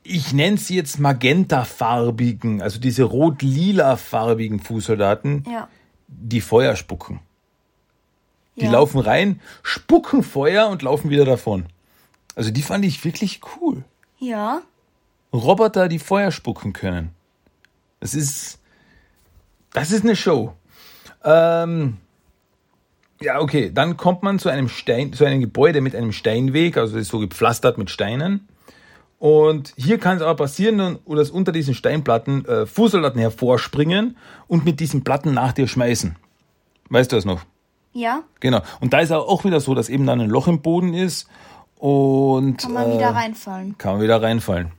ich nenne sie jetzt magentafarbigen, also diese rot-lila-farbigen Fußsoldaten, Ja. die Feuer spucken. Die ja. laufen rein, spucken Feuer und laufen wieder davon. Also die fand ich wirklich cool. Ja. Roboter, die Feuer spucken können. Das ist, das ist eine Show. Ähm, ja, okay, dann kommt man zu einem Stein, zu einem Gebäude mit einem Steinweg, also das ist so gepflastert mit Steinen. Und hier kann es aber passieren, dass unter diesen Steinplatten äh, Fußsoldaten hervorspringen und mit diesen Platten nach dir schmeißen. Weißt du das noch? Ja. Genau. Und da ist auch wieder so, dass eben dann ein Loch im Boden ist und Kann man äh, wieder reinfallen. kann man wieder reinfallen.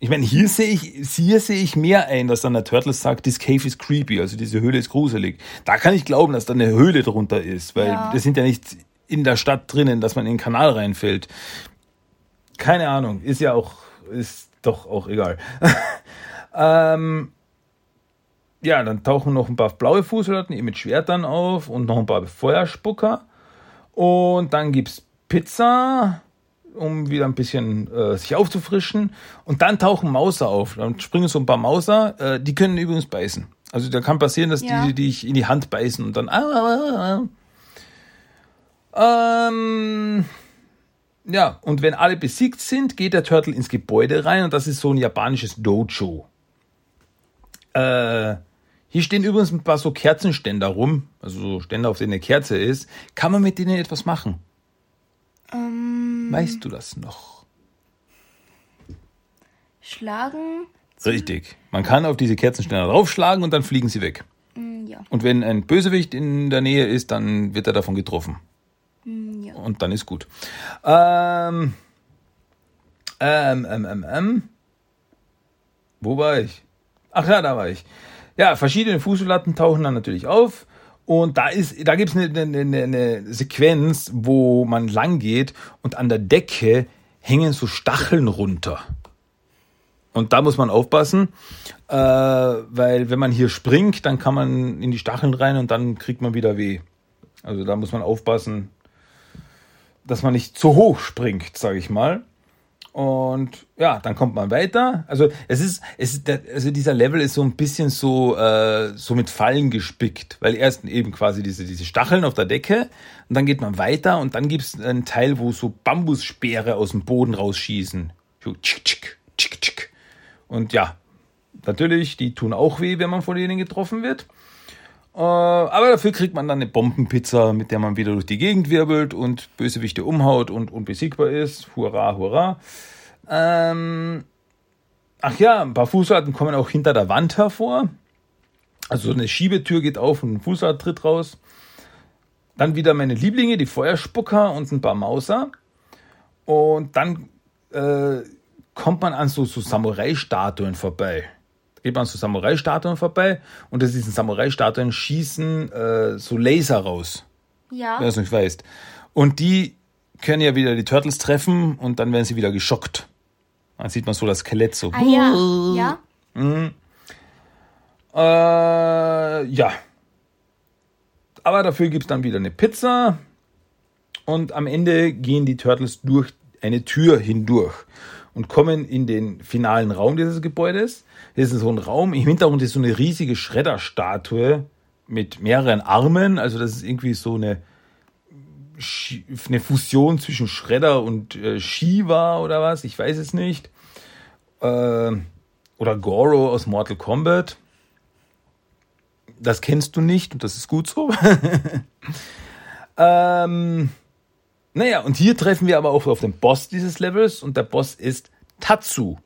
Ich meine, hier sehe ich, hier sehe ich mehr ein, dass dann der Turtle sagt, this cave is creepy, also diese Höhle ist gruselig. Da kann ich glauben, dass da eine Höhle drunter ist, weil Ja. wir sind ja nicht in der Stadt drinnen, dass man in den Kanal reinfällt. Keine Ahnung, ist ja auch, ist doch auch egal. ähm, ja, dann tauchen noch ein paar blaue Fußsoldaten eben mit Schwertern auf und noch ein paar Feuerspucker. Und dann gibt's Pizza, um wieder ein bisschen äh, sich aufzufrischen. Und dann tauchen Mauser auf. Dann springen so ein paar Mauser. Äh, die können übrigens beißen. Also da kann passieren, dass Ja. die, dich in die Hand beißen und dann. Ah, ah, ah, ah. Ähm, ja, und wenn alle besiegt sind, geht der Turtle ins Gebäude rein und das ist so ein japanisches Dojo. Äh, hier stehen übrigens ein paar so Kerzenständer rum, also so Ständer, auf denen eine Kerze ist. Kann man mit denen etwas machen? Ähm, Weißt du das noch? schlagen. Richtig. Man kann auf diese Kerzenständer draufschlagen und dann fliegen sie weg. Mm, Ja. Und wenn ein Bösewicht in der Nähe ist, dann wird er davon getroffen. Mm, ja. Und dann ist gut. Ähm, ähm, ähm, ähm, ähm. Wo war ich? Ach ja, da war ich. Ja, verschiedene Fußsoldaten tauchen dann natürlich auf. Und da da gibt's eine, eine, eine, eine Sequenz, wo man lang geht und an der Decke hängen so Stacheln runter. Und da muss man aufpassen, äh, weil wenn man hier springt, dann kann man in die Stacheln rein und dann kriegt man wieder weh. Also da muss man aufpassen, dass man nicht zu hoch springt, sage ich mal. Und ja, dann kommt man weiter. Also es ist, es ist also dieser Level ist so ein bisschen so, äh, so mit Fallen gespickt, weil erst eben quasi diese, diese Stacheln auf der Decke und dann geht man weiter und dann gibt's einen Teil, wo so Bambusspeere aus dem Boden rausschießen. So tschick, tschick, tschick, tschick. Und ja, natürlich, die tun auch weh, wenn man von denen getroffen wird. Äh, aber dafür kriegt man dann eine Bombenpizza, mit der man wieder durch die Gegend wirbelt und Bösewichte umhaut und unbesiegbar ist. Hurra, hurra. Ähm, ach ja, ein paar Fußsoldaten kommen auch hinter der Wand hervor. Also so eine Schiebetür geht auf und ein Fußsoldat tritt raus. Dann wieder meine Lieblinge, die Feuerspucker und ein paar Mauser. Und dann äh, kommt man an so, so Samurai-Statuen vorbei. Geht man an so Samurai-Statuen vorbei und aus diesen Samurai-Statuen schießen äh, so Laser raus. Ja. Wenn du es nicht weißt. Und die können ja wieder die Turtles treffen und dann werden sie wieder geschockt. Dann sieht man so das Skelett so. Ah ja. Ja. Äh, ja. Aber dafür gibt es dann wieder eine Pizza. Und am Ende gehen die Turtles durch eine Tür hindurch und kommen in den finalen Raum dieses Gebäudes. Das ist so ein Raum. Im Hintergrund ist so eine riesige Schredderstatue mit mehreren Armen. Also das ist irgendwie so eine, eine Fusion zwischen Schredder und äh, Shiva oder was. Ich weiß es nicht. Äh, oder Goro aus Mortal Kombat. Das kennst du nicht und das ist gut so. ähm, naja, und hier treffen wir aber auch auf den Boss dieses Levels und der Boss ist Tatsu.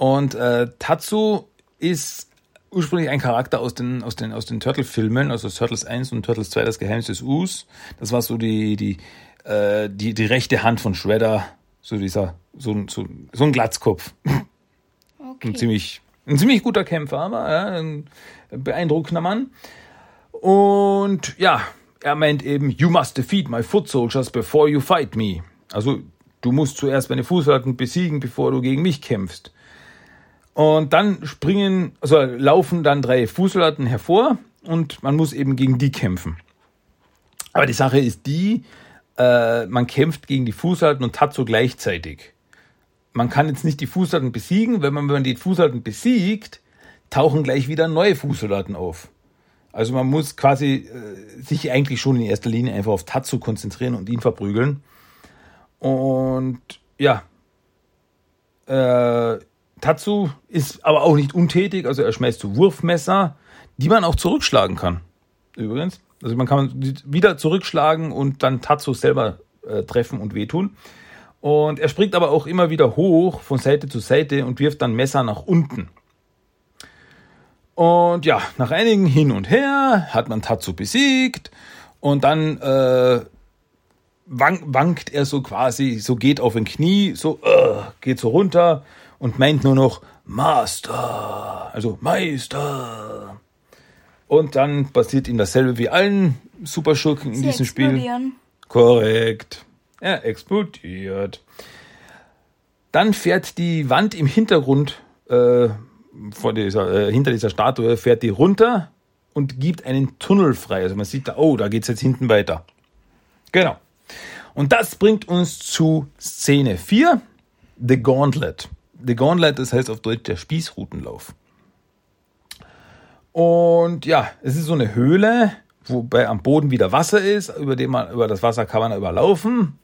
Und äh, Tatsu ist ursprünglich ein Charakter aus den, aus den, aus den Turtle-Filmen, also Turtles 1 und Turtles 2, das Geheimnis des Us. Das war so die, die, äh, die, die rechte Hand von Shredder, so dieser, so, ein- so, so ein Glatzkopf. Ein Okay. ziemlich, ein ziemlich guter Kämpfer, aber ja, ein beeindruckender Mann. Und ja, er meint eben, you must defeat my foot soldiers before you fight me. Also, du musst zuerst meine Fußsoldaten besiegen, bevor du gegen mich kämpfst. Und dann springen, also laufen dann drei Fußsoldaten hervor und man muss eben gegen die kämpfen. Aber die Sache ist die, äh, man kämpft gegen die Fußsoldaten und Tatsu gleichzeitig man kann jetzt nicht die Fußsoldaten besiegen, weil man, wenn man die Fußsoldaten besiegt, tauchen gleich wieder neue Fußsoldaten auf. Also man muss quasi äh, sich eigentlich schon in erster Linie einfach auf Tatsu konzentrieren und ihn verprügeln. Und ja, äh, Tatsu ist aber auch nicht untätig, also er schmeißt so Wurfmesser, die man auch zurückschlagen kann. Übrigens. Also man kann wieder zurückschlagen und dann Tatsu selber äh, treffen und wehtun. Und er springt aber auch immer wieder hoch von Seite zu Seite und wirft dann Messer nach unten. Und ja, nach einigen Hin und Her hat man Tatsu besiegt und dann äh, wank, wankt er so quasi, so geht auf ein Knie, so äh, geht so runter und meint nur noch Master, also Meister. Und dann passiert ihm dasselbe wie allen Superschurken in Sie diesem Spiel. explodieren. Korrekt. Er explodiert. Dann fährt die Wand im Hintergrund, äh, dieser, äh, hinter dieser Statue, fährt die runter und gibt einen Tunnel frei. Also man sieht da, oh, da geht's jetzt hinten weiter. Genau. Und das bringt uns zu Szene 4, The Gauntlet. The Gauntlet, das heißt auf Deutsch der Spießrutenlauf. Und ja, es ist so eine Höhle, wobei am Boden wieder Wasser ist, über, dem man, über das Wasser kann man überlaufen.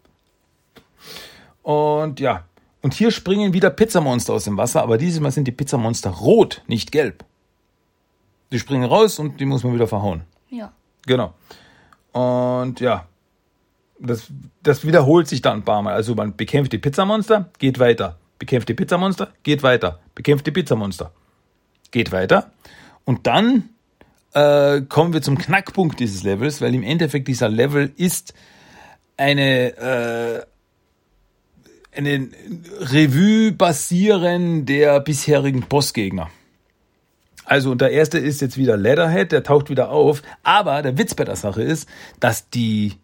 Und ja, und hier springen wieder Pizzamonster aus dem Wasser, aber dieses Mal sind die Pizzamonster rot, nicht gelb. Die springen raus und die muss man wieder verhauen. Ja. Genau. Und ja, das, das wiederholt sich dann ein paar Mal. Also man bekämpft die Pizzamonster, geht weiter. Bekämpft die Pizzamonster, geht weiter. Bekämpft die Pizzamonster, geht weiter. Und dann äh, kommen wir zum Knackpunkt dieses Levels, weil im Endeffekt dieser Level ist eine, äh, eine Revue basieren der bisherigen Bossgegner. Also, und der erste ist jetzt wieder Leatherhead, der taucht wieder auf. Aber der Witz bei der Sache ist, dass die.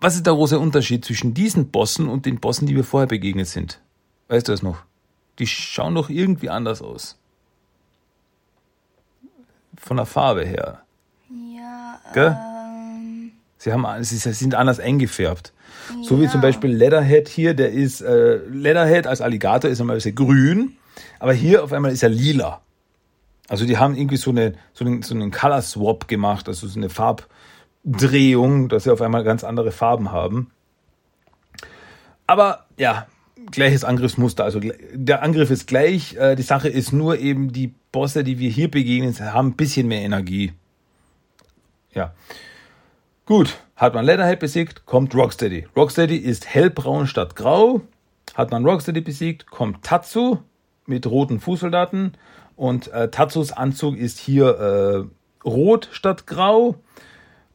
Was ist der große Unterschied zwischen diesen Bossen und den Bossen, die wir vorher begegnet sind? Weißt du das noch? Die schauen doch irgendwie anders aus. Von der Farbe her. Ja. Gell? Ähm, Sie, haben, sie sind anders eingefärbt. So wie Ja. zum Beispiel Leatherhead hier, der ist, äh, Leatherhead als Alligator ist einmal sehr grün, aber hier auf einmal ist er lila. Also die haben irgendwie so, eine, so, einen, so einen Color Swap gemacht, also so eine Farbdrehung, dass sie auf einmal ganz andere Farben haben. Aber ja, gleiches Angriffsmuster. Also der Angriff ist gleich. Äh, die Sache ist nur eben, die Bosse, die wir hier begegnen, haben ein bisschen mehr Energie. Ja. Gut, hat man Leatherhead besiegt, kommt Rocksteady. Rocksteady ist hellbraun statt grau. Hat man Rocksteady besiegt, kommt Tatsu mit roten Fußsoldaten. Und äh, Tatsus Anzug ist hier äh, rot statt grau.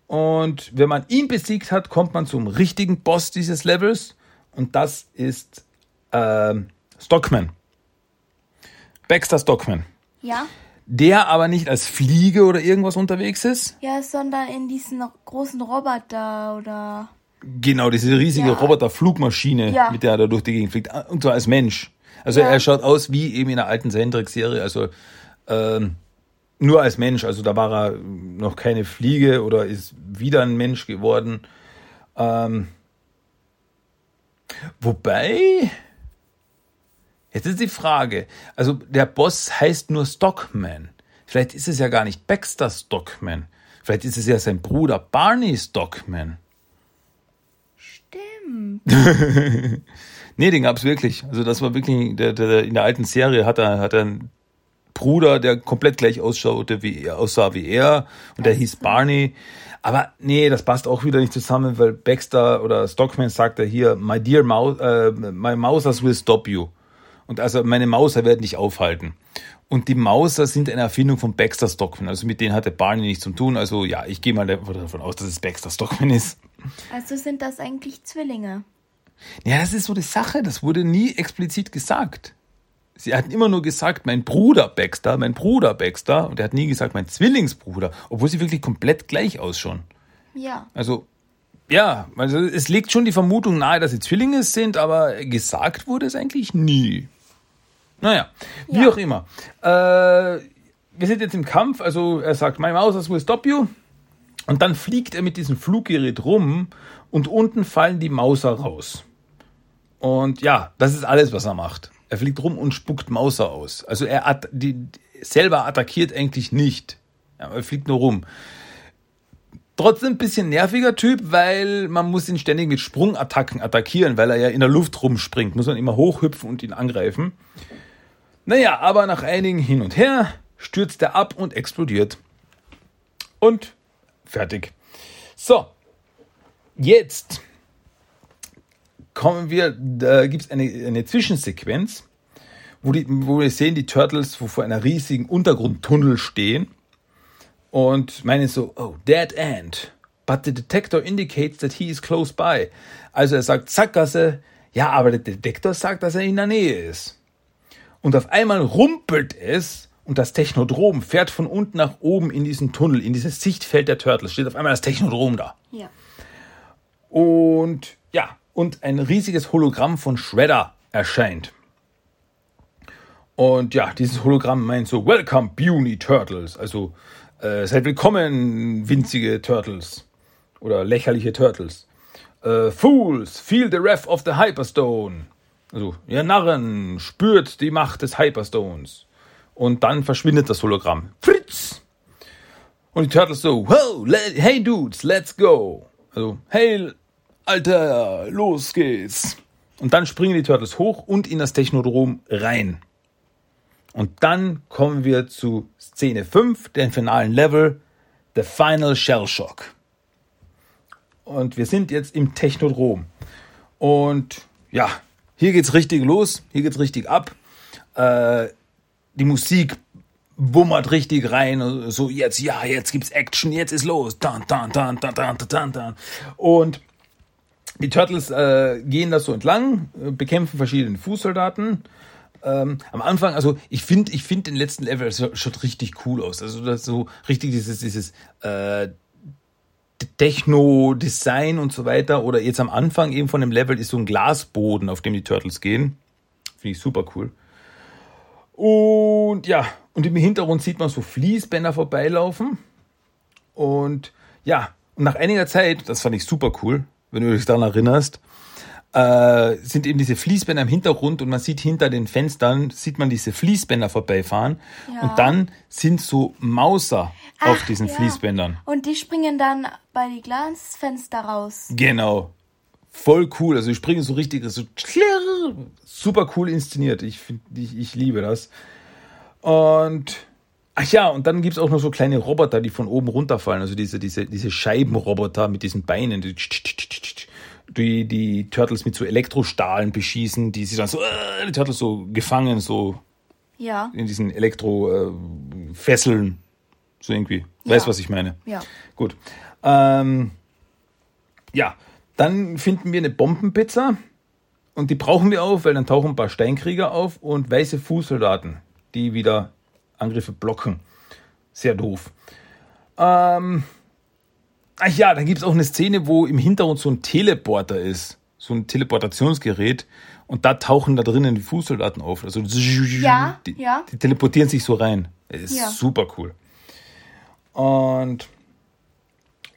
Und wenn man ihn besiegt hat, kommt man zum richtigen Boss dieses Levels. Und das ist ähm, Stockman. Baxter Stockman. Ja. Der aber nicht als Fliege oder irgendwas unterwegs ist. Ja, sondern in diesen großen Roboter oder. Genau, diese riesige Ja. Roboter-Flugmaschine, Ja. mit der er da durch die Gegend fliegt. Und zwar als Mensch. Also Ja. er schaut aus wie eben in der alten Hendrix-Serie. Also ähm, nur als Mensch. Also da war er noch keine Fliege oder ist wieder ein Mensch geworden. Ähm, wobei, jetzt ist die Frage. Also der Boss heißt nur Stockman. Vielleicht ist es ja gar nicht Baxter Stockman. Vielleicht ist es ja sein Bruder Barney Stockman. Stimmt. Nee, den gab's wirklich. Also das war wirklich, der, der, in der alten Serie hat er, hat er einen Bruder, der komplett gleich ausschaute wie er, aussah wie er und der hieß Barney. Aber nee, das passt auch wieder nicht zusammen, weil Baxter oder Stockman sagt er hier, my dear Mouse, äh, my Mausers will stop you. Und also meine Mauser werden dich aufhalten. Und die Mauser sind eine Erfindung von Baxter Stockman. Also mit denen hatte Barney nichts zu tun. Also ja, ich gehe mal davon aus, dass es Baxter Stockman ist. Also sind das eigentlich Zwillinge. Ja, das ist so die Sache, das wurde nie explizit gesagt. Sie hatten immer nur gesagt, mein Bruder Baxter, mein Bruder Baxter, und er hat nie gesagt, mein Zwillingsbruder, obwohl sie wirklich komplett gleich ausschauen. Ja. Also, ja, also es legt schon die Vermutung nahe, dass sie Zwillinge sind, aber gesagt wurde es eigentlich nie. Naja, wie Ja. auch immer. Äh, wir sind jetzt im Kampf, also er sagt, my mouse will stop you. Und dann fliegt er mit diesem Fluggerät rum und unten fallen die Mauser raus. Und ja, das ist alles, was er macht. Er fliegt rum und spuckt Mauser aus. Also er at die, selber attackiert eigentlich nicht. Er fliegt nur rum. Trotzdem ein bisschen nerviger Typ, weil man muss ihn ständig mit Sprungattacken attackieren, weil er ja in der Luft rumspringt. Muss man immer hochhüpfen und ihn angreifen. Naja, aber nach einigen hin und her stürzt er ab und explodiert. Und fertig. So, jetzt kommen wir, da gibt es eine, eine Zwischensequenz, wo, die, wo wir sehen, die Turtles wo vor einer riesigen Untergrundtunnel stehen und meinen so, oh, dead end. But the detector indicates that he is close by. Also er sagt Sackgasse, ja, aber der Detektor sagt, dass er in der Nähe ist. Und auf einmal rumpelt es und das Technodrom fährt von unten nach oben in diesen Tunnel, in dieses Sichtfeld der Turtles. Steht auf einmal das Technodrom da. Ja. Und ja, und ein riesiges Hologramm von Shredder erscheint. Und ja, dieses Hologramm meint so, Welcome, Puny Turtles. Also, äh, seid willkommen, winzige Turtles. Oder lächerliche Turtles. Äh, Fools, feel the wrath of the Hyperstone. Also, ihr Narren, spürt die Macht des Hyperstones. Und dann verschwindet das Hologramm. Fritz! Und die Turtles so, hey Dudes, let's go. Also, hey, Alter, los geht's. Und dann springen die Turtles hoch und in das Technodrom rein. Und dann kommen wir zu Szene 5, den finalen Level, The Final Shell Shock. Und wir sind jetzt im Technodrom. Und ja, hier geht's richtig los, hier geht's richtig ab. Äh, die Musik bummert richtig rein, so jetzt, ja, jetzt gibt's Action, jetzt ist los. Dun, dun, dun, dun, dun, dun, dun. Und die Turtles äh, gehen da so entlang, äh, bekämpfen verschiedene Fußsoldaten. Ähm, am Anfang, also ich finde, ich finde den letzten Level das schaut richtig cool aus. Also das so richtig dieses, dieses äh, Techno-Design und so weiter. Oder jetzt am Anfang eben von dem Level ist so ein Glasboden, auf dem die Turtles gehen. Finde ich super cool. Und ja, und im Hintergrund sieht man so Fließbänder vorbeilaufen. Und ja, und nach einiger Zeit, das fand ich super cool, wenn du dich daran erinnerst, äh, sind eben diese Fließbänder im Hintergrund und man sieht hinter den Fenstern, sieht man diese Fließbänder vorbeifahren. Ja. Und dann sind so Mauser auf Ach, diesen ja. Fließbändern. Und die springen dann bei die Glasfenster raus. Genau. Voll cool. Also die springen so richtig, so super cool inszeniert. Ich finde, ich, ich liebe das. Und ach ja, und dann gibt's auch noch so kleine Roboter, die von oben runterfallen. Also diese, diese, diese Scheibenroboter mit diesen Beinen, die, die die Turtles mit so Elektrostahlen beschießen, die sie dann so, äh, die Turtles so gefangen, so Ja. in diesen Elektrofesseln. So irgendwie. Weißt, Ja. was ich meine? Ja. Gut. Ähm, ja, dann finden wir eine Bombenpizza und die brauchen wir auf, weil dann tauchen ein paar Steinkrieger auf und weiße Fußsoldaten, die wieder Angriffe blocken. Sehr doof. Ähm, ach ja, dann gibt es auch eine Szene, wo im Hintergrund so ein Teleporter ist. So ein Teleportationsgerät. Und da tauchen da drinnen die Fußsoldaten auf. Also Ja, die, ja. die teleportieren sich so rein. Das ist Ja. super cool. Und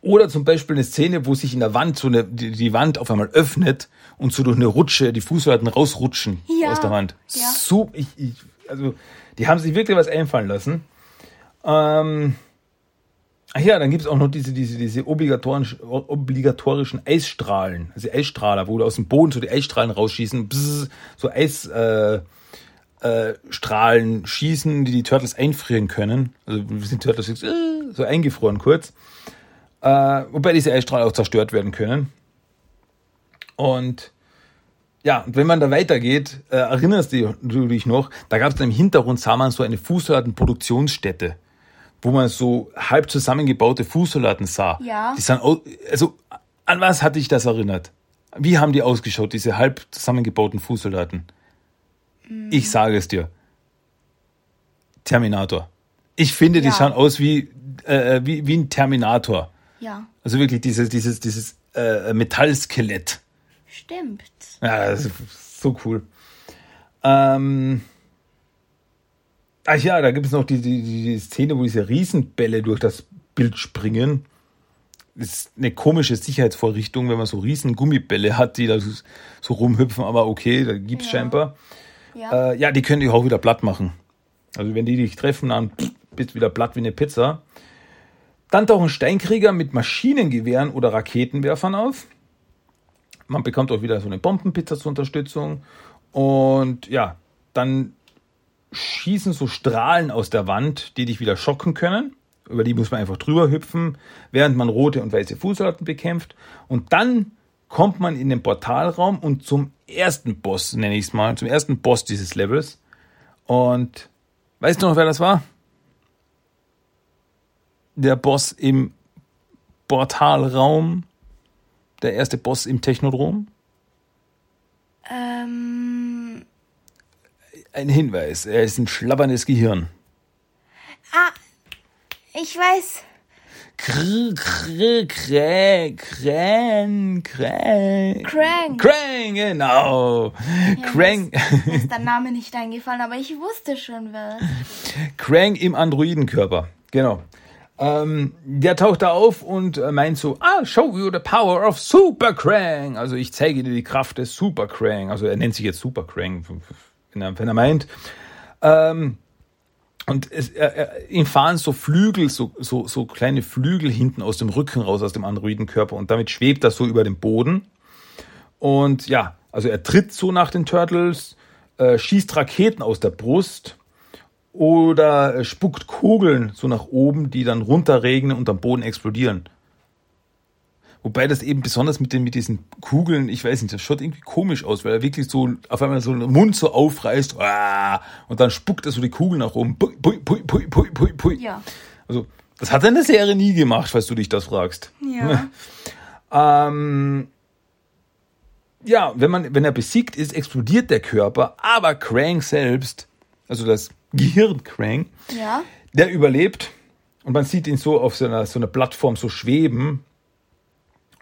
oder zum Beispiel eine Szene, wo sich in der Wand so eine, die, die Wand auf einmal öffnet und so durch eine Rutsche die Fußsoldaten rausrutschen Ja, aus der Wand. ja. So, ich, ich, also die haben sich wirklich was einfallen lassen. Ähm, ach ja, dann gibt es auch noch diese, diese, diese obligatorischen, obligatorischen Eisstrahlen, also Eisstrahler, wo du aus dem Boden so die Eisstrahlen rausschießen, bzz, so Eisstrahlen äh, Strahlen schießen, die die Turtles einfrieren können. Also sind Turtles jetzt, äh, so eingefroren kurz. Äh, wobei diese Eisstrahlen auch zerstört werden können. Und ja, wenn man da weitergeht, äh, erinnerst du dich noch, da gab es im Hintergrund, sah man so eine Fußsoldatenproduktionsstätte, wo man so halb zusammengebaute Fußsoldaten sah. Ja. Die sahen, also an was hat dich das erinnert? Wie haben die ausgeschaut, diese halb zusammengebauten Fußsoldaten? Ich sage es dir. Terminator. Ich finde, die Ja. schauen aus wie, äh, wie, wie ein Terminator. Ja, Also wirklich dieses, dieses, dieses äh, Metallskelett. stimmt. Ja, so cool. Ähm, ach ja, da gibt es noch die, die, die Szene, wo diese Riesenbälle durch das Bild springen. Das ist eine komische Sicherheitsvorrichtung, wenn man so riesen Gummibälle hat, die da so, rumhüpfen, aber okay, da gibt's Ja. scheinbar. Ja. Äh, ja, die können dich auch wieder platt machen. Also wenn die dich treffen, dann bist du wieder platt wie eine Pizza. Dann tauchen Steinkrieger mit Maschinengewehren oder Raketenwerfern auf. Man bekommt auch wieder so eine Bombenpizza zur Unterstützung. Und ja, dann schießen so Strahlen aus der Wand, die dich wieder schocken können. Über die muss man einfach drüber hüpfen, während man rote und weiße Fußsoldaten bekämpft. Und dann kommt man in den Portalraum und zum ersten Boss, nenne ich es mal, zum ersten Boss dieses Levels. Und weißt du noch, wer das war? Der Boss im Portalraum. Der erste Boss im Technodrom. Ähm, Ein Hinweis, er ist ein schlabberndes Gehirn. ah, ich weiß. Krr, krr, krä, krän, krä. Krang. Krang, genau. Krang, Mir ist der Name nicht eingefallen, aber ich wusste schon was. Krang im Androidenkörper. Genau. Ähm, der taucht da auf und äh, meint so, I'll show you the power of Super Krang. Also ich zeige dir die Kraft des Super Krang. Also er nennt sich jetzt Super Krang, wenn er, meint. Ähm, und es, er, er, ihm fahren so Flügel, so, so, so kleine Flügel hinten aus dem Rücken raus, aus dem Androidenkörper. Und damit schwebt er so über dem Boden. Und ja, also er tritt so nach den Turtles, äh, schießt Raketen aus der Brust oder äh, spuckt Kugeln so nach oben, die dann runterregnen und am Boden explodieren. Wobei das eben besonders mit, den, mit diesen Kugeln, ich weiß nicht, das schaut irgendwie komisch aus, weil er wirklich so auf einmal so den Mund so aufreißt ah, und dann spuckt er so die Kugeln nach oben. Pui, pui, pui, pui, pui, pui, pui. Ja. Also, das hat er in der Serie nie gemacht, falls du dich das fragst. Ja. Ähm, ja, wenn man, wenn er besiegt ist, explodiert der Körper, aber Krang selbst, also das Gehirn Krang, Ja. der überlebt und man sieht ihn so auf so einer, so einer Plattform so schweben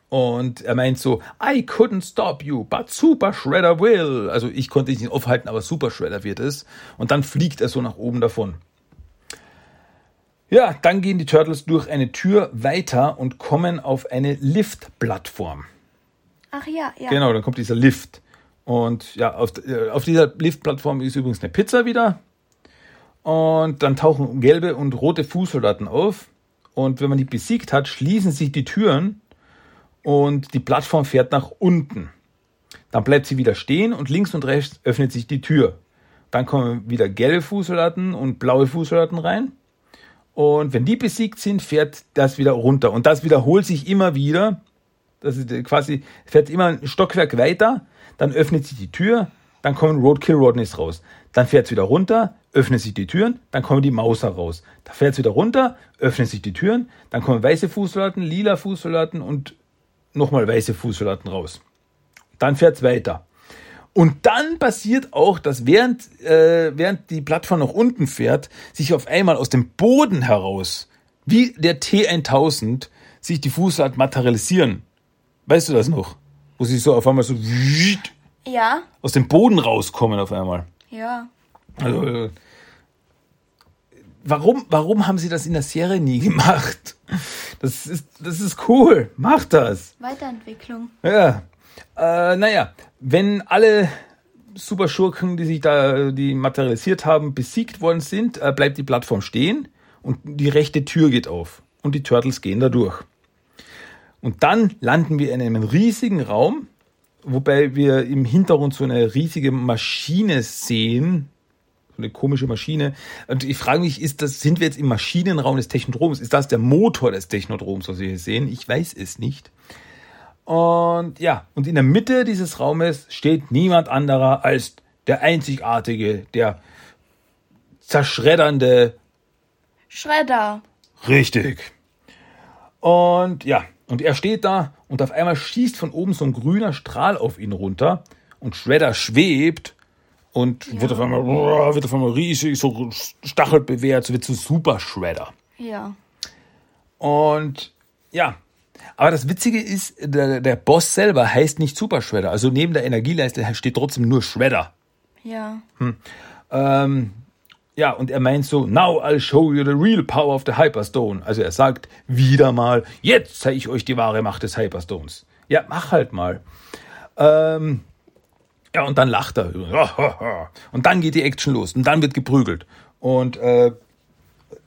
und er meint so, I couldn't stop you, but Super Shredder will. Also ich konnte dich nicht aufhalten, aber Super Shredder wird es. Und dann fliegt er so nach oben davon. Ja, dann gehen die Turtles durch eine Tür weiter und kommen auf eine Liftplattform. Ach ja, ja. Genau, dann kommt dieser Lift. Und ja, auf, äh, auf dieser Liftplattform ist übrigens eine Pizza wieder. Und dann tauchen gelbe und rote Fußsoldaten auf. Und wenn man die besiegt hat, schließen sich die Türen und die Plattform fährt nach unten. Dann bleibt sie wieder stehen und links und rechts öffnet sich die Tür. Dann kommen wieder gelbe Fußsoldaten und blaue Fußsoldaten rein. Und wenn die besiegt sind, fährt das wieder runter. Und das wiederholt sich immer wieder. Das ist quasi, fährt immer ein Stockwerk weiter, dann öffnet sich die Tür, dann kommen Roadkill Rodneys raus. Dann fährt es wieder runter, öffnen sich die Türen, dann kommen die Mauser raus. Da fährt es wieder runter, öffnen sich die Türen, dann kommen weiße Fußsoldaten, lila Fußsoldaten und nochmal weiße Fußsoldaten raus. Dann fährt es weiter. Und dann passiert auch, dass während, äh, während die Plattform nach unten fährt, sich auf einmal aus dem Boden heraus, wie der T1000, sich die Fußsoldaten materialisieren. Weißt du das noch? Wo sie so auf einmal so Ja, aus dem Boden rauskommen auf einmal. ja. Also, äh, warum, warum haben sie das in der Serie nie gemacht? Das ist, das ist cool. Macht das. Weiterentwicklung. Ja. Äh, naja, wenn alle Superschurken, die sich da, die materialisiert haben, besiegt worden sind, äh, bleibt die Plattform stehen und die rechte Tür geht auf. Und die Turtles gehen da durch. Und dann landen wir in einem riesigen Raum, wobei wir im Hintergrund so eine riesige Maschine sehen. Eine komische Maschine. Und ich frage mich, ist das, sind wir jetzt im Maschinenraum des Technodroms? Ist das der Motor des Technodroms, was wir hier sehen? Ich weiß es nicht. Und ja, und in der Mitte dieses Raumes steht niemand anderer als der einzigartige, der zerschreddernde Schredder. Richtig. Und ja, und er steht da und auf einmal schießt von oben so ein grüner Strahl auf ihn runter und Shredder schwebt und wird, auf einmal, wird auf einmal riesig, so stachelbewehrt, so wird zu Super Shredder. Ja. Und ja, aber das Witzige ist, der, der Boss selber heißt nicht Super Shredder. Also neben der Energieleiste steht trotzdem nur Shredder. Ja. Ähm, ja, und er meint so, now I'll show you the real power of the Hyperstone. Also er sagt wieder mal, jetzt zeige ich euch die wahre Macht des Hyperstones. Ja, mach halt mal. Ähm, ja, und dann lacht er. Und dann geht die Action los. Und dann wird geprügelt. Und äh,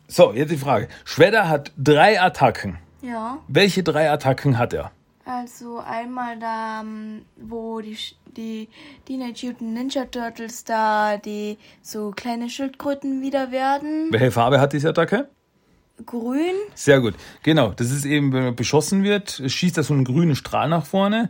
so, jetzt die Frage. Shredder hat drei Attacken. Ja. Welche drei Attacken hat er? Also einmal da, ähm, wo die, die Teenage Mutant Ninja Turtles da die so kleine Schildkröten wieder werden. Welche Farbe hat diese Attacke? Grün. Sehr gut. Genau, das ist eben, wenn man beschossen wird, schießt er so einen grünen Strahl nach vorne.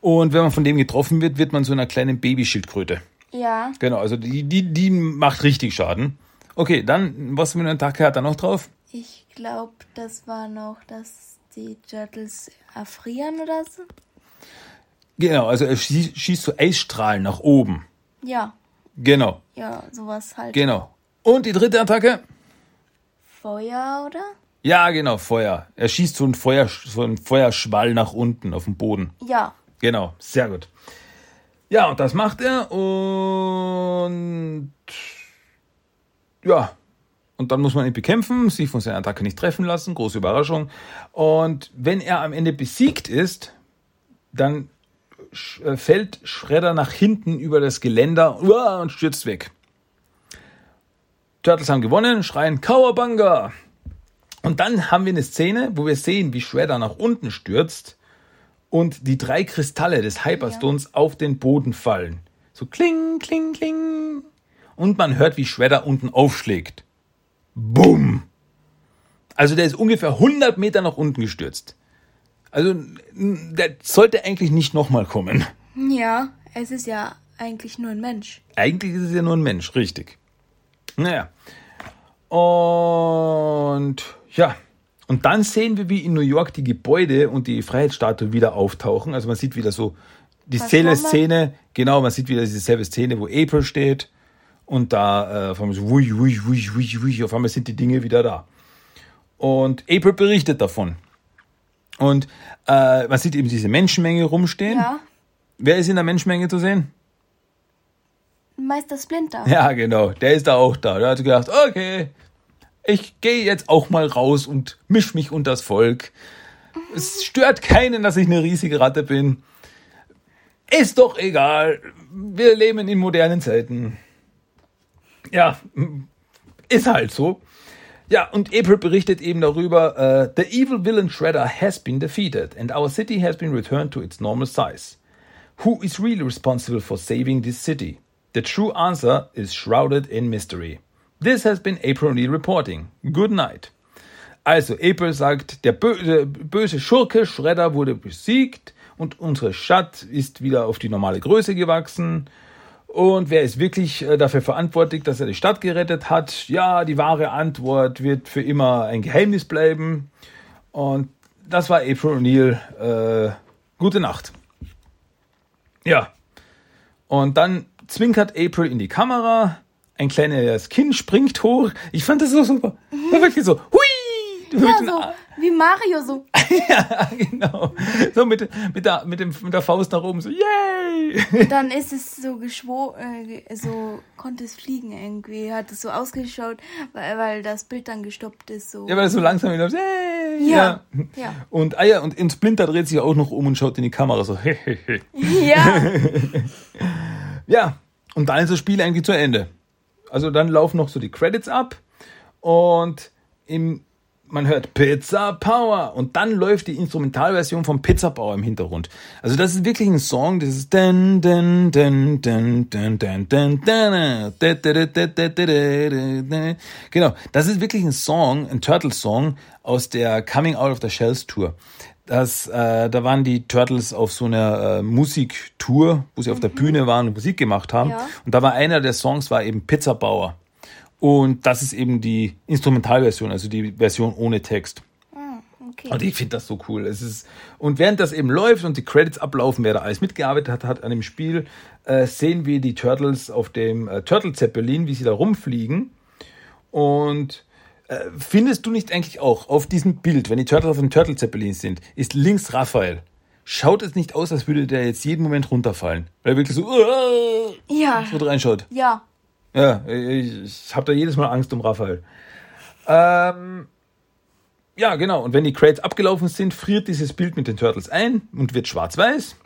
Und wenn man von dem getroffen wird, wird man so einer kleinen Babyschildkröte. Ja. Genau, also die, die, die macht richtig Schaden. Okay, dann, was für eine Attacke hat er noch drauf? Ich glaube, das war noch, dass die Turtles erfrieren oder so. Genau, also er schießt, schießt so Eisstrahlen nach oben. Ja. Genau, Ja, sowas halt. genau. Und die dritte Attacke? Feuer, oder? Ja, genau, Feuer. Er schießt so einen, Feuer, so einen Feuerschwall nach unten auf den Boden. Ja. Genau, sehr gut. Ja, und das macht er und ja, und dann muss man ihn bekämpfen, sich von seiner Attacke nicht treffen lassen, große Überraschung. Und wenn er am Ende besiegt ist, dann äh, fällt Shredder nach hinten über das Geländer und stürzt weg. Turtles haben gewonnen, schreien Cowabunga. Und dann haben wir eine Szene, wo wir sehen, wie Shredder nach unten stürzt und die drei Kristalle des Hyperstones auf den Boden fallen. So kling, kling, kling. Und man hört, wie Shredder unten aufschlägt. Bumm. Also der ist ungefähr 100 Meter nach unten gestürzt. Also der sollte eigentlich nicht nochmal kommen. Ja, es ist ja eigentlich nur ein Mensch. Eigentlich ist es ja nur ein Mensch, richtig. Naja. Und ja. Und dann sehen wir, wie in New York die Gebäude und die Freiheitsstatue wieder auftauchen. Also man sieht wieder so dieselbe Transformer? Szene. Genau, man sieht wieder dieselbe Szene, wo April steht. Und da äh, auf einmal so, wui, wui, wui, wui, wui, auf einmal sind die Dinge wieder da. Und April berichtet davon. Und äh, man sieht eben diese Menschenmenge rumstehen. Ja. Wer ist in der Menschenmenge zu sehen? Meister Splinter. Ja, genau. Der ist da auch da. Der hat gedacht, okay, ich gehe jetzt auch mal raus und misch mich unter das Volk. Es stört keinen, dass ich eine riesige Ratte bin. Ist doch egal. Wir leben in modernen Zeiten. Ja, ist halt so. Ja, und April berichtet eben darüber, äh, The evil villain Shredder has been defeated and our city has been returned to its normal size. Who is really responsible for saving this city? The true answer is shrouded in mystery. This has been April O'Neil reporting. Good night. Also, April sagt, der böse, böse Schurke Shredder wurde besiegt und unsere Stadt ist wieder auf die normale Größe gewachsen. Und wer ist wirklich äh, dafür verantwortlich, dass er die Stadt gerettet hat? Ja, die wahre Antwort wird für immer ein Geheimnis bleiben. Und das war April O'Neil. Äh, gute Nacht. Ja. Und dann zwinkert April in die Kamera. Ein kleines Kind springt hoch. Ich fand das so super. War wirklich so, hui! Ja, so wie Mario so. ja, genau. So mit, mit, der, mit, dem, mit der Faust nach oben, so, yay! Und dann ist es so geschwo äh, so konnte es fliegen irgendwie. Hat es so ausgeschaut, weil, weil das Bild dann gestoppt ist. So. Ja, weil es so langsam wieder, yay! Ja. ja. Und, ah ja, und in Splinter dreht sich auch noch um und schaut in die Kamera, so, hehehe. ja. ja, und dann ist das Spiel eigentlich zu Ende. Also dann laufen noch so die Credits ab und im, man hört Pizza Power und dann läuft die Instrumentalversion von Pizza Power im Hintergrund. Also das ist wirklich ein Song, das ist genau, das ist wirklich ein Song, ein Turtle Song aus der Coming Out of the Shells Tour. Das, äh, da waren die Turtles auf so einer äh, Musiktour, wo sie auf der Bühne waren und Musik gemacht haben. Ja. Und da war einer der Songs war eben Pizza Bauer. Und das ist eben die Instrumentalversion, also die Version ohne Text. Ah, okay. Und ich finde das so cool. Es ist, und während das eben läuft und die Credits ablaufen, wer da alles mitgearbeitet hat, hat an dem Spiel, äh, sehen wir die Turtles auf dem äh, Turtle Zeppelin, wie sie da rumfliegen. Und äh, findest du nicht eigentlich auch auf diesem Bild, wenn die Turtles auf dem Turtle Zeppelin sind, ist links Raphael. Schaut es nicht aus, als würde der jetzt jeden Moment runterfallen? Weil er wirklich so, uh, Ja. so reinschaut. Ja. Ja, ich, ich habe da jedes Mal Angst um Raphael. Ähm, ja, genau. Und wenn die Crates abgelaufen sind, friert dieses Bild mit den Turtles ein und wird schwarz-weiß.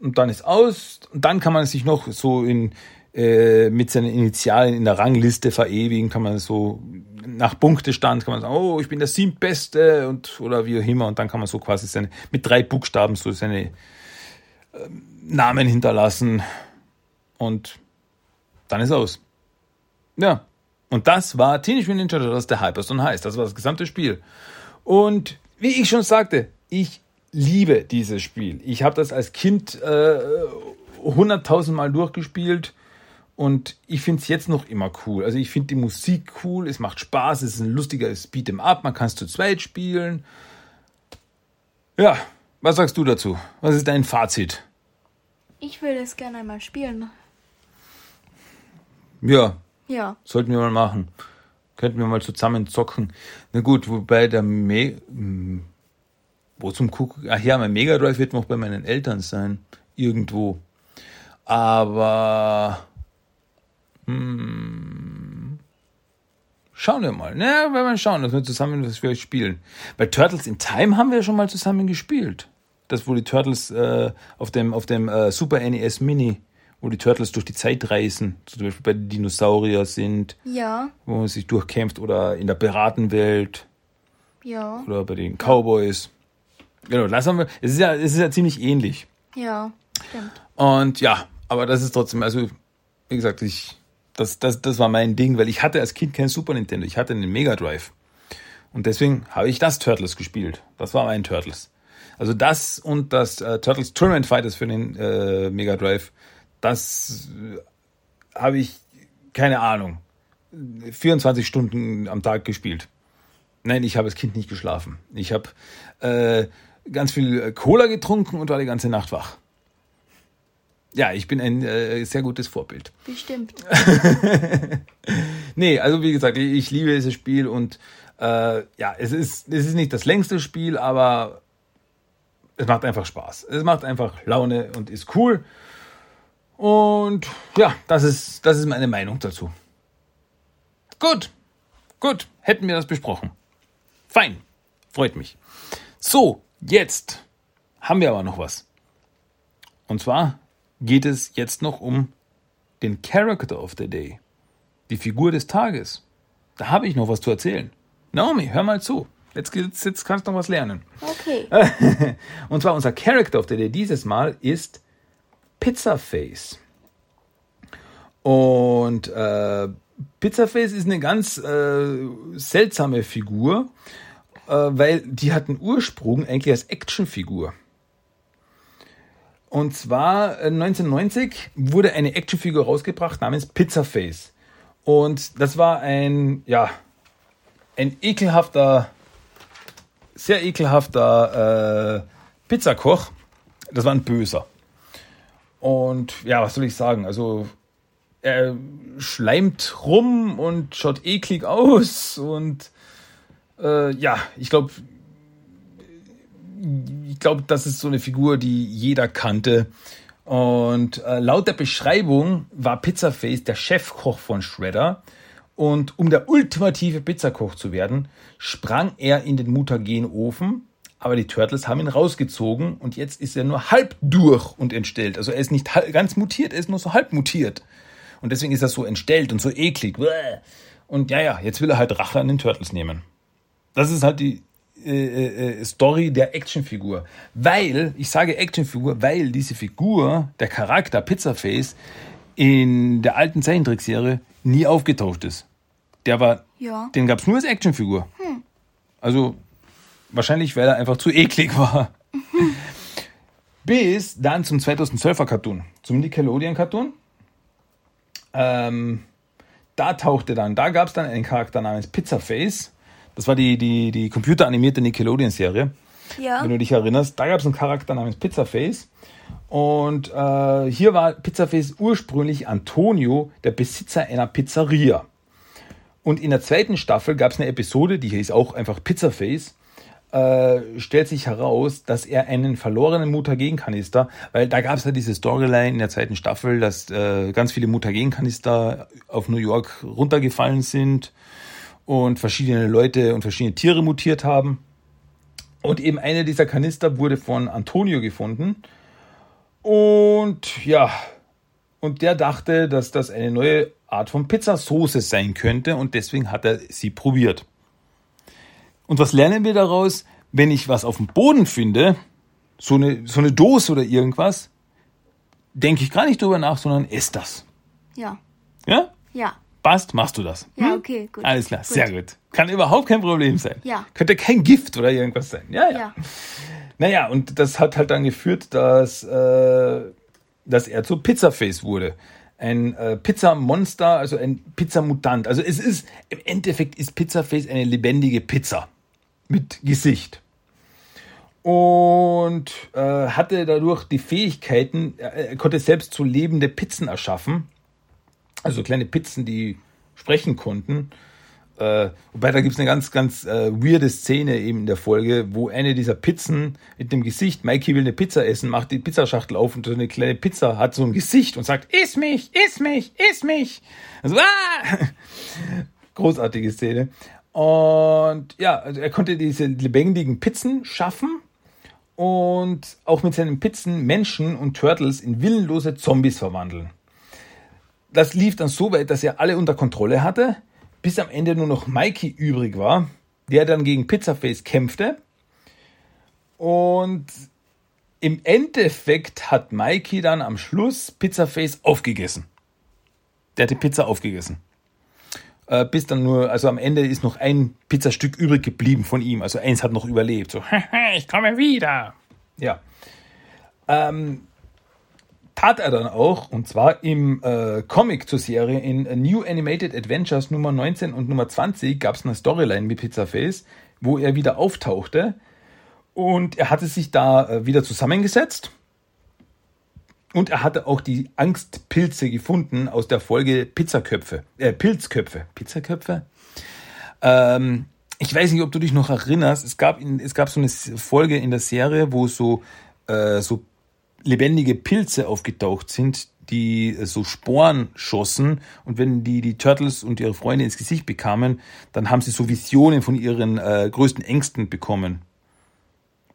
Und dann ist aus. Und dann kann man sich noch so in, äh, mit seinen Initialen in der Rangliste verewigen. Kann man so nach Punktestand kann man sagen, oh, ich bin der siebtbeste und oder wie auch immer. Und dann kann man so quasi seine mit drei Buchstaben so seine äh, Namen hinterlassen. Und dann ist aus. Ja. Und das war Teenage Mutant Ninja Turtles der Hyperstone heißt. Das war das gesamte Spiel. Und wie ich schon sagte, ich liebe dieses Spiel. Ich habe das als Kind äh, hunderttausend Mal durchgespielt und ich finde es jetzt noch immer cool. Also ich finde die Musik cool, es macht Spaß, es ist ein lustiger Beat'em Up, man kann es zu zweit spielen. Ja, was sagst du dazu? Was ist dein Fazit? Ich würde es gerne einmal spielen. Ja, Ja. Sollten wir mal machen. Könnten wir mal zusammen zocken. Na gut, wobei der Me hm, wo zum Gucken, ach ja, mein Mega Drive wird noch bei meinen Eltern sein. Irgendwo. Aber hm, schauen wir mal. Na, werden wir schauen, dass wir zusammen was wir spielen. Bei Turtles in Time haben wir ja schon mal zusammen gespielt. Das, wo die Turtles äh, auf dem, auf dem äh, Super NES Mini, wo die Turtles durch die Zeit reisen, zum Beispiel bei den Dinosaurier sind Ja. wo man sich durchkämpft oder in der Piratenwelt Ja. oder bei den Cowboys. Genau, das haben wir. Es ist ja, es ist ja ziemlich ähnlich. Ja. Stimmt. Und ja, aber das ist trotzdem, also wie gesagt, ich, das, das, das war mein Ding, weil ich hatte als Kind kein Super Nintendo, ich hatte einen Mega Drive. Und deswegen habe ich das Turtles gespielt. Das war mein Turtles. Also das und das äh, Turtles Tournament Fighters für den äh, Mega Drive, das äh, habe ich, keine Ahnung, 24 Stunden am Tag gespielt. Nein, ich habe als Kind nicht geschlafen. Ich habe äh, ganz viel Cola getrunken und war die ganze Nacht wach. Ja, ich bin ein äh, sehr gutes Vorbild. Bestimmt. Nee, also wie gesagt, ich, ich liebe dieses Spiel und äh, ja, es ist, es ist nicht das längste Spiel, aber es macht einfach Spaß. Es macht einfach Laune und ist cool. Und ja, das ist, das ist meine Meinung dazu. Gut, gut, hätten wir das besprochen. Fein, freut mich. So, jetzt haben wir aber noch was. Und zwar geht es jetzt noch um den Character of the Day. Die Figur des Tages. Da habe ich noch was zu erzählen. Naomi, hör mal zu. Jetzt, jetzt kannst du noch was lernen. Okay. Und zwar unser Character of the Day dieses Mal ist Pizzaface. Und äh, Pizzaface ist eine ganz äh, seltsame Figur, äh, weil die hat einen Ursprung eigentlich als Actionfigur. Und zwar äh, 1990 wurde eine Actionfigur rausgebracht namens Pizza Face. Und das war ein, ja, ein ekelhafter, sehr ekelhafter äh, Pizzakoch. Das war ein Böser. Und ja, was soll ich sagen? Also er schleimt rum und schaut eklig aus und äh, ja, ich glaube, ich glaube, das ist so eine Figur, die jeder kannte. Und äh, laut der Beschreibung war Pizzaface der Chefkoch von Shredder. Und um der ultimative Pizzakoch zu werden, sprang er in den Mutagenofen. Aber die Turtles haben ihn rausgezogen und jetzt ist er nur halb durch und entstellt. Also er ist nicht ganz mutiert, er ist nur so halb mutiert. Und deswegen ist er so entstellt und so eklig. Und ja, ja, jetzt will er halt Rache an den Turtles nehmen. Das ist halt die äh, äh, Story der Actionfigur. Weil, ich sage Actionfigur, weil diese Figur, der Charakter Pizzaface, in der alten Zeichentrickserie nie aufgetaucht ist. Der war, Ja. den gab es nur als Actionfigur. Also wahrscheinlich, weil er einfach zu eklig war. Bis dann zum 2012er Cartoon, zum Nickelodeon Cartoon. Ähm, da tauchte dann, da gab es dann einen Charakter namens Pizzaface. Das war die, die, die computeranimierte Nickelodeon-Serie Ja. wenn du dich erinnerst. Da gab es einen Charakter namens Pizzaface. Und äh, hier war Pizzaface ursprünglich Antonio, der Besitzer einer Pizzeria. Und in der zweiten Staffel gab es eine Episode, die hieß auch einfach Pizzaface. Äh, stellt sich heraus, dass er einen verlorenen Mutagenkanister, weil da gab es ja diese Storyline in der zweiten Staffel, dass äh, ganz viele Mutagenkanister auf New York runtergefallen sind und verschiedene Leute und verschiedene Tiere mutiert haben. Und eben einer dieser Kanister wurde von Antonio gefunden. Und ja, und der dachte, dass das eine neue Art von Pizzasauce sein könnte und deswegen hat er sie probiert. Und was lernen wir daraus? Wenn ich was auf dem Boden finde, so eine, so eine Dose oder irgendwas, denke ich gar nicht drüber nach, sondern ess das. Ja. Ja? Ja. Passt, machst du das. Ja, Hm? okay, gut. Alles klar, Gut. sehr gut. Kann überhaupt kein Problem sein. Ja. Könnte kein Gift oder irgendwas sein. Ja, ja. Ja. Naja, und das hat halt dann geführt, dass, äh, dass er zu Pizzaface wurde. Ein äh, Pizzamonster, also ein Pizzamutant. Also es ist, im Endeffekt ist Pizzaface eine lebendige Pizza mit Gesicht. Und äh, hatte dadurch die Fähigkeiten, er, er konnte selbst so lebende Pizzen erschaffen. Also kleine Pizzen, die sprechen konnten. Äh, wobei da gibt es eine ganz, ganz äh, weirde Szene eben in der Folge, wo eine dieser Pizzen mit dem Gesicht, Mikey will eine Pizza essen, macht die Pizzaschachtel auf und so eine kleine Pizza hat so ein Gesicht und sagt, iss mich, iss mich, iss mich. Also, ah! Großartige Szene. Und ja, also er konnte diese lebendigen Pizzen schaffen und auch mit seinen Pizzen Menschen und Turtles in willenlose Zombies verwandeln das lief dann so weit, dass er alle unter Kontrolle hatte, bis am Ende nur noch Mikey übrig war, der dann gegen Pizzaface kämpfte. Und im Endeffekt hat Mikey dann am Schluss Pizzaface aufgegessen. Der hat die Pizza aufgegessen. Äh, bis dann nur, also am Ende ist noch ein Pizzastück übrig geblieben von ihm. Also eins hat noch überlebt. So, ich komme wieder. Ja. Ähm, tat er dann auch, und zwar im äh, Comic zur Serie in New Animated Adventures Nummer 19 und Nummer 20 gab es eine Storyline mit Pizzaface, wo er wieder auftauchte und er hatte sich da äh, wieder zusammengesetzt und er hatte auch die Angstpilze gefunden aus der Folge Pizzaköpfe, äh, Pilzköpfe, Pizzaköpfe. Ähm, ich weiß nicht, ob du dich noch erinnerst. Es gab, in, es gab so eine Folge in der Serie, wo so, äh, so lebendige Pilze aufgetaucht sind, die äh, so Sporen schossen und wenn die die Turtles und ihre Freunde ins Gesicht bekamen, dann haben sie so Visionen von ihren äh, größten Ängsten bekommen.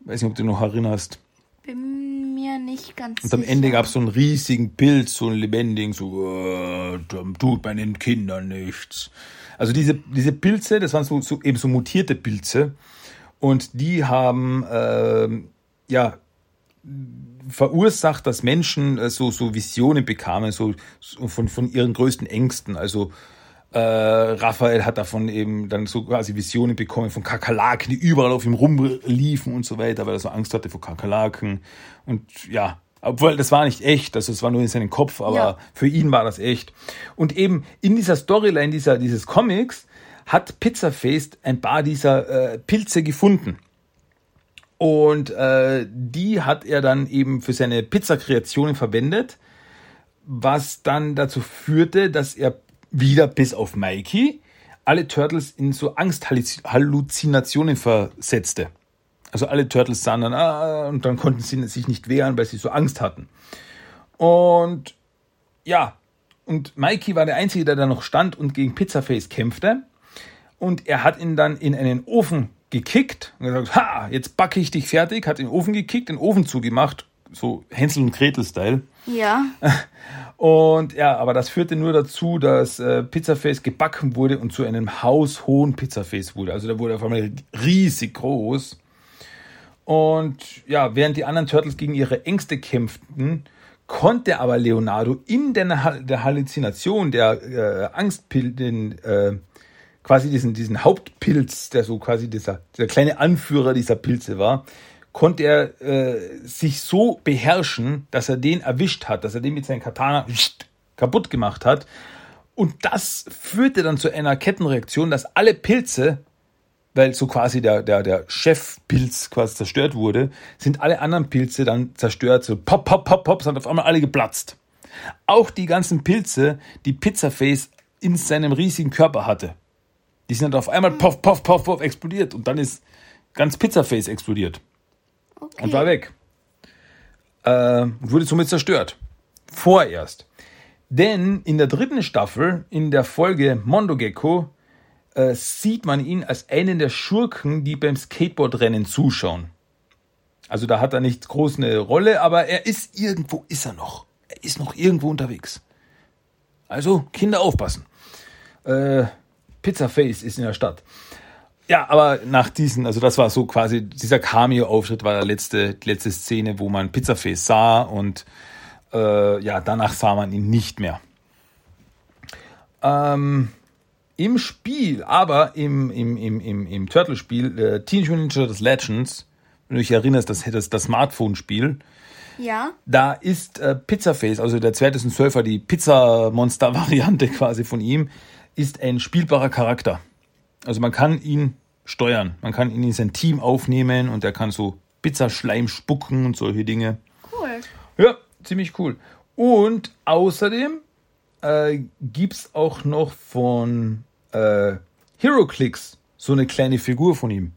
Weiß nicht, ob du noch erinnerst. Bin mir nicht ganz Und am sicher. Ende gab es so einen riesigen Pilz, so einen lebendigen, so, äh, tut meinen Kindern nichts. Also diese, diese Pilze, das waren so, so eben so mutierte Pilze und die haben, ähm, ja, verursacht, dass Menschen äh, so, so Visionen bekamen, so, so von, von ihren größten Ängsten. Also äh, Raphael hat davon eben dann so quasi Visionen bekommen von Kakerlaken, die überall auf ihm rumliefen und so weiter, weil er so Angst hatte vor Kakerlaken. Und ja, Obwohl, das war nicht echt, also es war nur in seinem Kopf, aber Ja. für ihn war das echt. Und eben in dieser Storyline dieser, dieses Comics hat Pizzaface ein paar dieser äh, Pilze gefunden. Und äh, die hat er dann eben für seine Pizzakreationen verwendet, was dann dazu führte, dass er wieder bis auf Mikey alle Turtles in so Angsthalluzinationen versetzte. Also alle Turtles sahen dann, ah, und dann konnten sie sich nicht wehren, weil sie so Angst hatten. Und ja, und Mikey war der Einzige, der da noch stand und gegen Pizzaface kämpfte. Und er hat ihn dann in einen Ofen gekickt und gesagt, ha, jetzt backe ich dich fertig, hat den Ofen gekickt, den Ofen zugemacht, so Hänsel und Gretel-Style. Ja. Und ja, aber das führte nur dazu, dass äh, Pizzaface gebacken wurde und zu einem haushohen Pizzaface wurde. Also der wurde auf einmal riesig groß. Und ja, während die anderen Turtles gegen ihre Ängste kämpften, konnte aber Leonardo in der, der Halluzination der äh, Angstpil, den, äh, quasi diesen, diesen Hauptpilz, der so quasi dieser, dieser kleine Anführer dieser Pilze war, konnte er äh, sich so beherrschen, dass er den erwischt hat, dass er den mit seinem Katana kaputt gemacht hat. Und das führte dann zu einer Kettenreaktion, dass alle Pilze, weil so quasi der, der, der Chefpilz quasi zerstört wurde, sind alle anderen Pilze dann zerstört. So pop, pop, pop, pop, sind auf einmal alle geplatzt. Auch die ganzen Pilze, die Pizzaface in seinem riesigen Körper hatte. Die sind dann auf einmal poff, poff, poff, poff explodiert und dann ist ganz Pizzaface explodiert Okay. und war weg. Äh, und wurde somit zerstört. Vorerst. Denn in der dritten Staffel, in der Folge Mondo Gecko, äh, sieht man ihn als einen der Schurken, die beim Skateboardrennen zuschauen. Also da hat er nicht groß eine Rolle, aber er ist irgendwo, ist er noch. Er ist noch irgendwo unterwegs. Also Kinder aufpassen. Äh, Pizzaface ist in der Stadt. Ja, aber nach diesen, also das war so quasi, dieser Cameo-Auftritt war der letzte, die letzte Szene, wo man Pizzaface sah und äh, ja, danach sah man ihn nicht mehr. Ähm, Im Spiel, aber im, im, im, im, im Turtle-Spiel, äh, Teenage Mutant Ninja Turtles Legends, wenn du dich erinnerst, das, das, das Smartphone-Spiel, Ja. da ist äh, Pizzaface, also der zweite Surfer, die Pizza-Monster-Variante quasi von ihm, ist ein spielbarer Charakter. Also man kann ihn steuern, man kann ihn in sein Team aufnehmen und er kann so Pizzaschleim spucken und solche Dinge. Cool. Ja, ziemlich cool. Und außerdem äh, gibt's auch noch von äh, HeroClix so eine kleine Figur von ihm.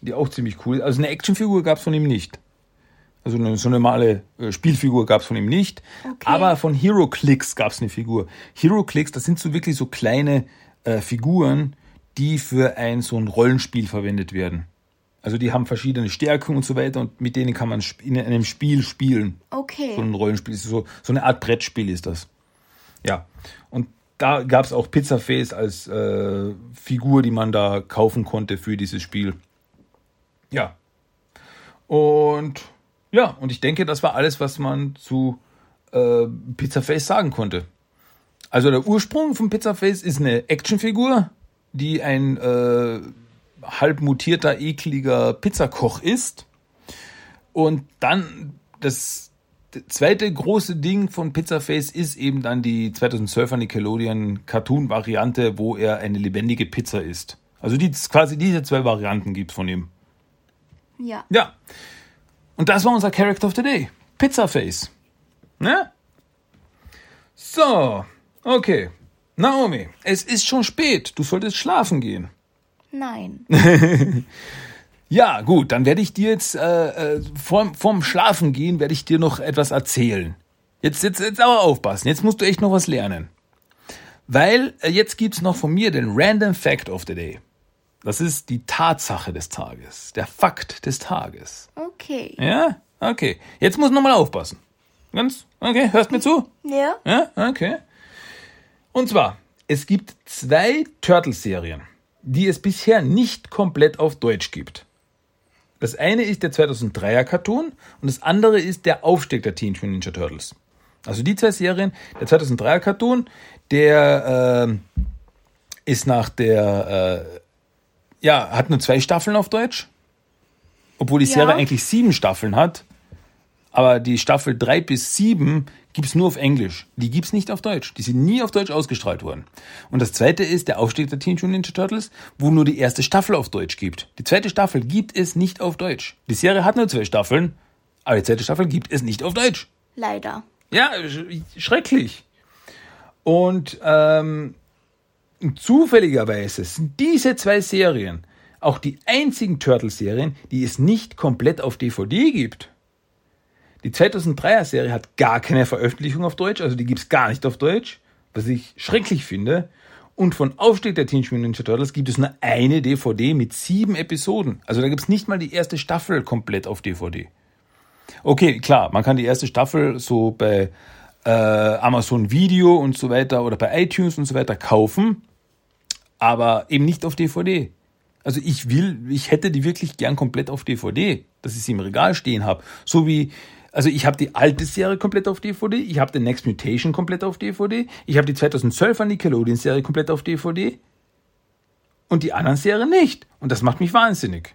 Die auch ziemlich cool ist. Also eine Actionfigur gab's von ihm nicht. Also eine, so eine normale äh, Spielfigur gab's von ihm nicht. Okay. Aber von HeroClix gab's eine Figur. HeroClix, das sind so wirklich so kleine äh, Figuren, die für ein so ein Rollenspiel verwendet werden. Also die haben verschiedene Stärken und so weiter und mit denen kann man in einem Spiel spielen. Okay. So ein Rollenspiel, ist so, so eine Art Brettspiel ist das. Ja. Und da gab es auch Pizzaface als äh, Figur, die man da kaufen konnte für dieses Spiel. Ja. Und ja, und ich denke, das war alles, was man zu äh, Pizzaface sagen konnte. Also der Ursprung von Pizzaface ist eine Actionfigur, die ein äh, halb mutierter, ekliger Pizzakoch ist. Und dann das zweite große Ding von Pizzaface ist eben dann die 2012er Nickelodeon Cartoon-Variante, wo er eine lebendige Pizza isst. Also die, quasi diese zwei Varianten gibt von ihm. Ja. Ja. Und das war unser Character of the Day. Pizzaface. Ne? So. Okay. Naomi, es ist schon spät. Du solltest schlafen gehen. Nein. Ja, gut, dann werde ich dir jetzt äh, äh, vorm, vorm Schlafen gehen, werde ich dir noch etwas erzählen. Jetzt, jetzt, jetzt aber aufpassen, jetzt musst du echt noch was lernen. Weil äh, jetzt gibt's noch von mir den Random Fact of the Day. Das ist die Tatsache des Tages, der Fakt des Tages. Okay. Ja? Okay. Jetzt musst du nochmal aufpassen. Ganz? Okay, hörst mir zu? Ja? Ja, okay. Und zwar, es gibt zwei Turtles-Serien, die es bisher nicht komplett auf Deutsch gibt. Das eine ist der 2003er Cartoon und das andere ist der Aufstieg der Teenage Mutant Ninja Turtles. Also die zwei Serien, der 2003er Cartoon, der ähm, ist nach der, äh, ja, hat nur zwei Staffeln auf Deutsch, obwohl die Ja. Serie eigentlich sieben Staffeln hat. Aber die Staffel 3 bis 7 gibt's nur auf Englisch. Die gibt's nicht auf Deutsch. Die sind nie auf Deutsch ausgestrahlt worden. Und das zweite ist der Aufstieg der Teenage Mutant Ninja Turtles, wo nur die erste Staffel auf Deutsch gibt. Die zweite Staffel gibt es nicht auf Deutsch. Die Serie hat nur zwei Staffeln, aber die zweite Staffel gibt es nicht auf Deutsch. Leider. Ja, sch schrecklich. Und ähm, zufälligerweise sind diese zwei Serien auch die einzigen Turtle-Serien, die es nicht komplett auf DVD gibt. Die 2003er Serie hat gar keine Veröffentlichung auf Deutsch, also die gibt's gar nicht auf Deutsch, was ich schrecklich finde. Und von Aufstieg der Teenage Mutant Ninja Turtles gibt es nur eine DVD mit sieben Episoden. Also da gibt's nicht mal die erste Staffel komplett auf DVD. Okay, klar, man kann die erste Staffel so bei äh, Amazon Video und so weiter oder bei iTunes und so weiter kaufen, aber eben nicht auf DVD. Also ich will, ich hätte die wirklich gern komplett auf DVD, dass ich sie im Regal stehen habe. So wie, also ich habe die alte Serie komplett auf DVD, ich habe den Next Mutation komplett auf DVD, ich habe die 2012er Nickelodeon Serie komplett auf DVD und die anderen Serien nicht. Und das macht mich wahnsinnig.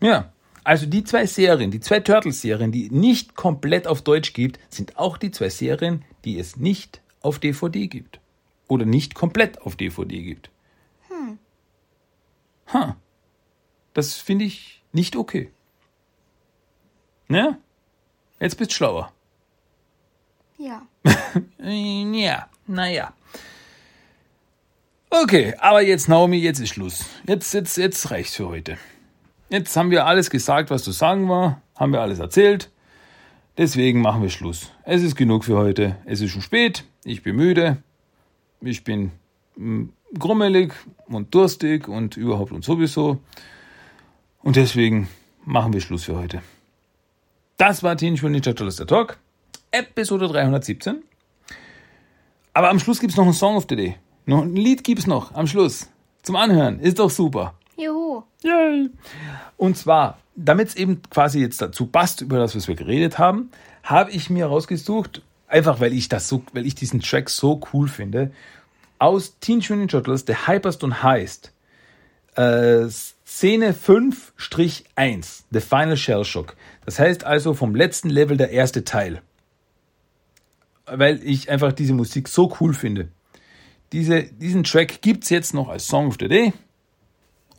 Ja, also die zwei Serien, die zwei Turtles-Serien, die nicht komplett auf Deutsch gibt, sind auch die zwei Serien, die es nicht auf DVD gibt. Oder nicht komplett auf DVD gibt. Hm. Ha. Das finde ich nicht okay. Ne? Jetzt bist du schlauer. Ja. ja, naja. Okay, aber jetzt, Naomi, jetzt ist Schluss. Jetzt, jetzt, jetzt reicht's für heute. Jetzt haben wir alles gesagt, was zu sagen war, haben wir alles erzählt. Deswegen machen wir Schluss. Es ist genug für heute. Es ist schon spät. Ich bin müde. Ich bin mm, grummelig und durstig und überhaupt und sowieso. Und deswegen machen wir Schluss für heute. Das war Teenage Mutant Ninja Turtles der Talk, Episode 317. Aber am Schluss gibt's noch einen Song of the Day. Noch ein Lied gibt's noch am Schluss. Zum Anhören. Ist doch super. Juhu. Yay. Und zwar, damit es eben quasi jetzt dazu passt, über das, was wir geredet haben, habe ich mir rausgesucht, einfach weil ich das so, weil ich diesen Track so cool finde, aus Teenage Mutant Turtles, The Hyperstone heißt, äh, Szene 5-1, The Final Shell Shock. Das heißt also vom letzten Level der erste Teil. Weil ich einfach diese Musik so cool finde. Diese, diesen Track gibt's jetzt noch als Song of the Day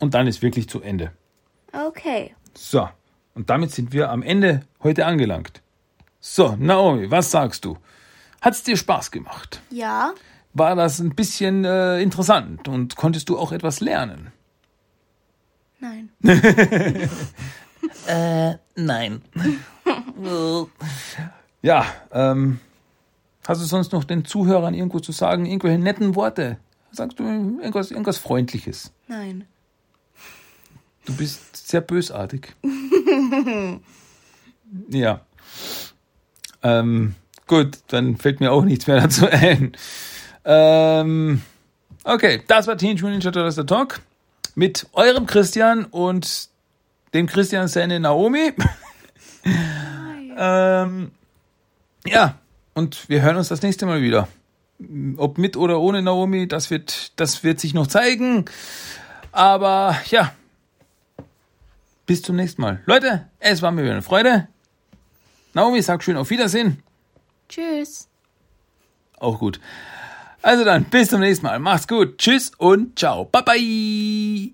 und dann ist wirklich zu Ende. Okay. So, und damit sind wir am Ende heute angelangt. So, Naomi, was sagst du? Hat's dir Spaß gemacht? Ja. War das ein bisschen äh, interessant und konntest du auch etwas lernen? Nein. Äh, nein. ja, ähm, hast du sonst noch den Zuhörern irgendwo zu sagen, irgendwelche netten Worte? Sagst du irgendwas, irgendwas Freundliches? Nein. Du bist sehr bösartig. ja. Ähm, gut, dann fällt mir auch nichts mehr dazu ein. Ähm, okay, das war Teenage Mutant Ninja Turtles The Talk mit eurem Christian und dem Christian seine Naomi. ähm, ja, und wir hören uns das nächste Mal wieder. Ob mit oder ohne Naomi, das wird, das wird sich noch zeigen. Aber ja, bis zum nächsten Mal. Leute, es war mir wieder eine Freude. Naomi sagt schön auf Wiedersehen. Tschüss. Auch gut. Also dann, bis zum nächsten Mal. Macht's gut. Tschüss und ciao. Bye bye.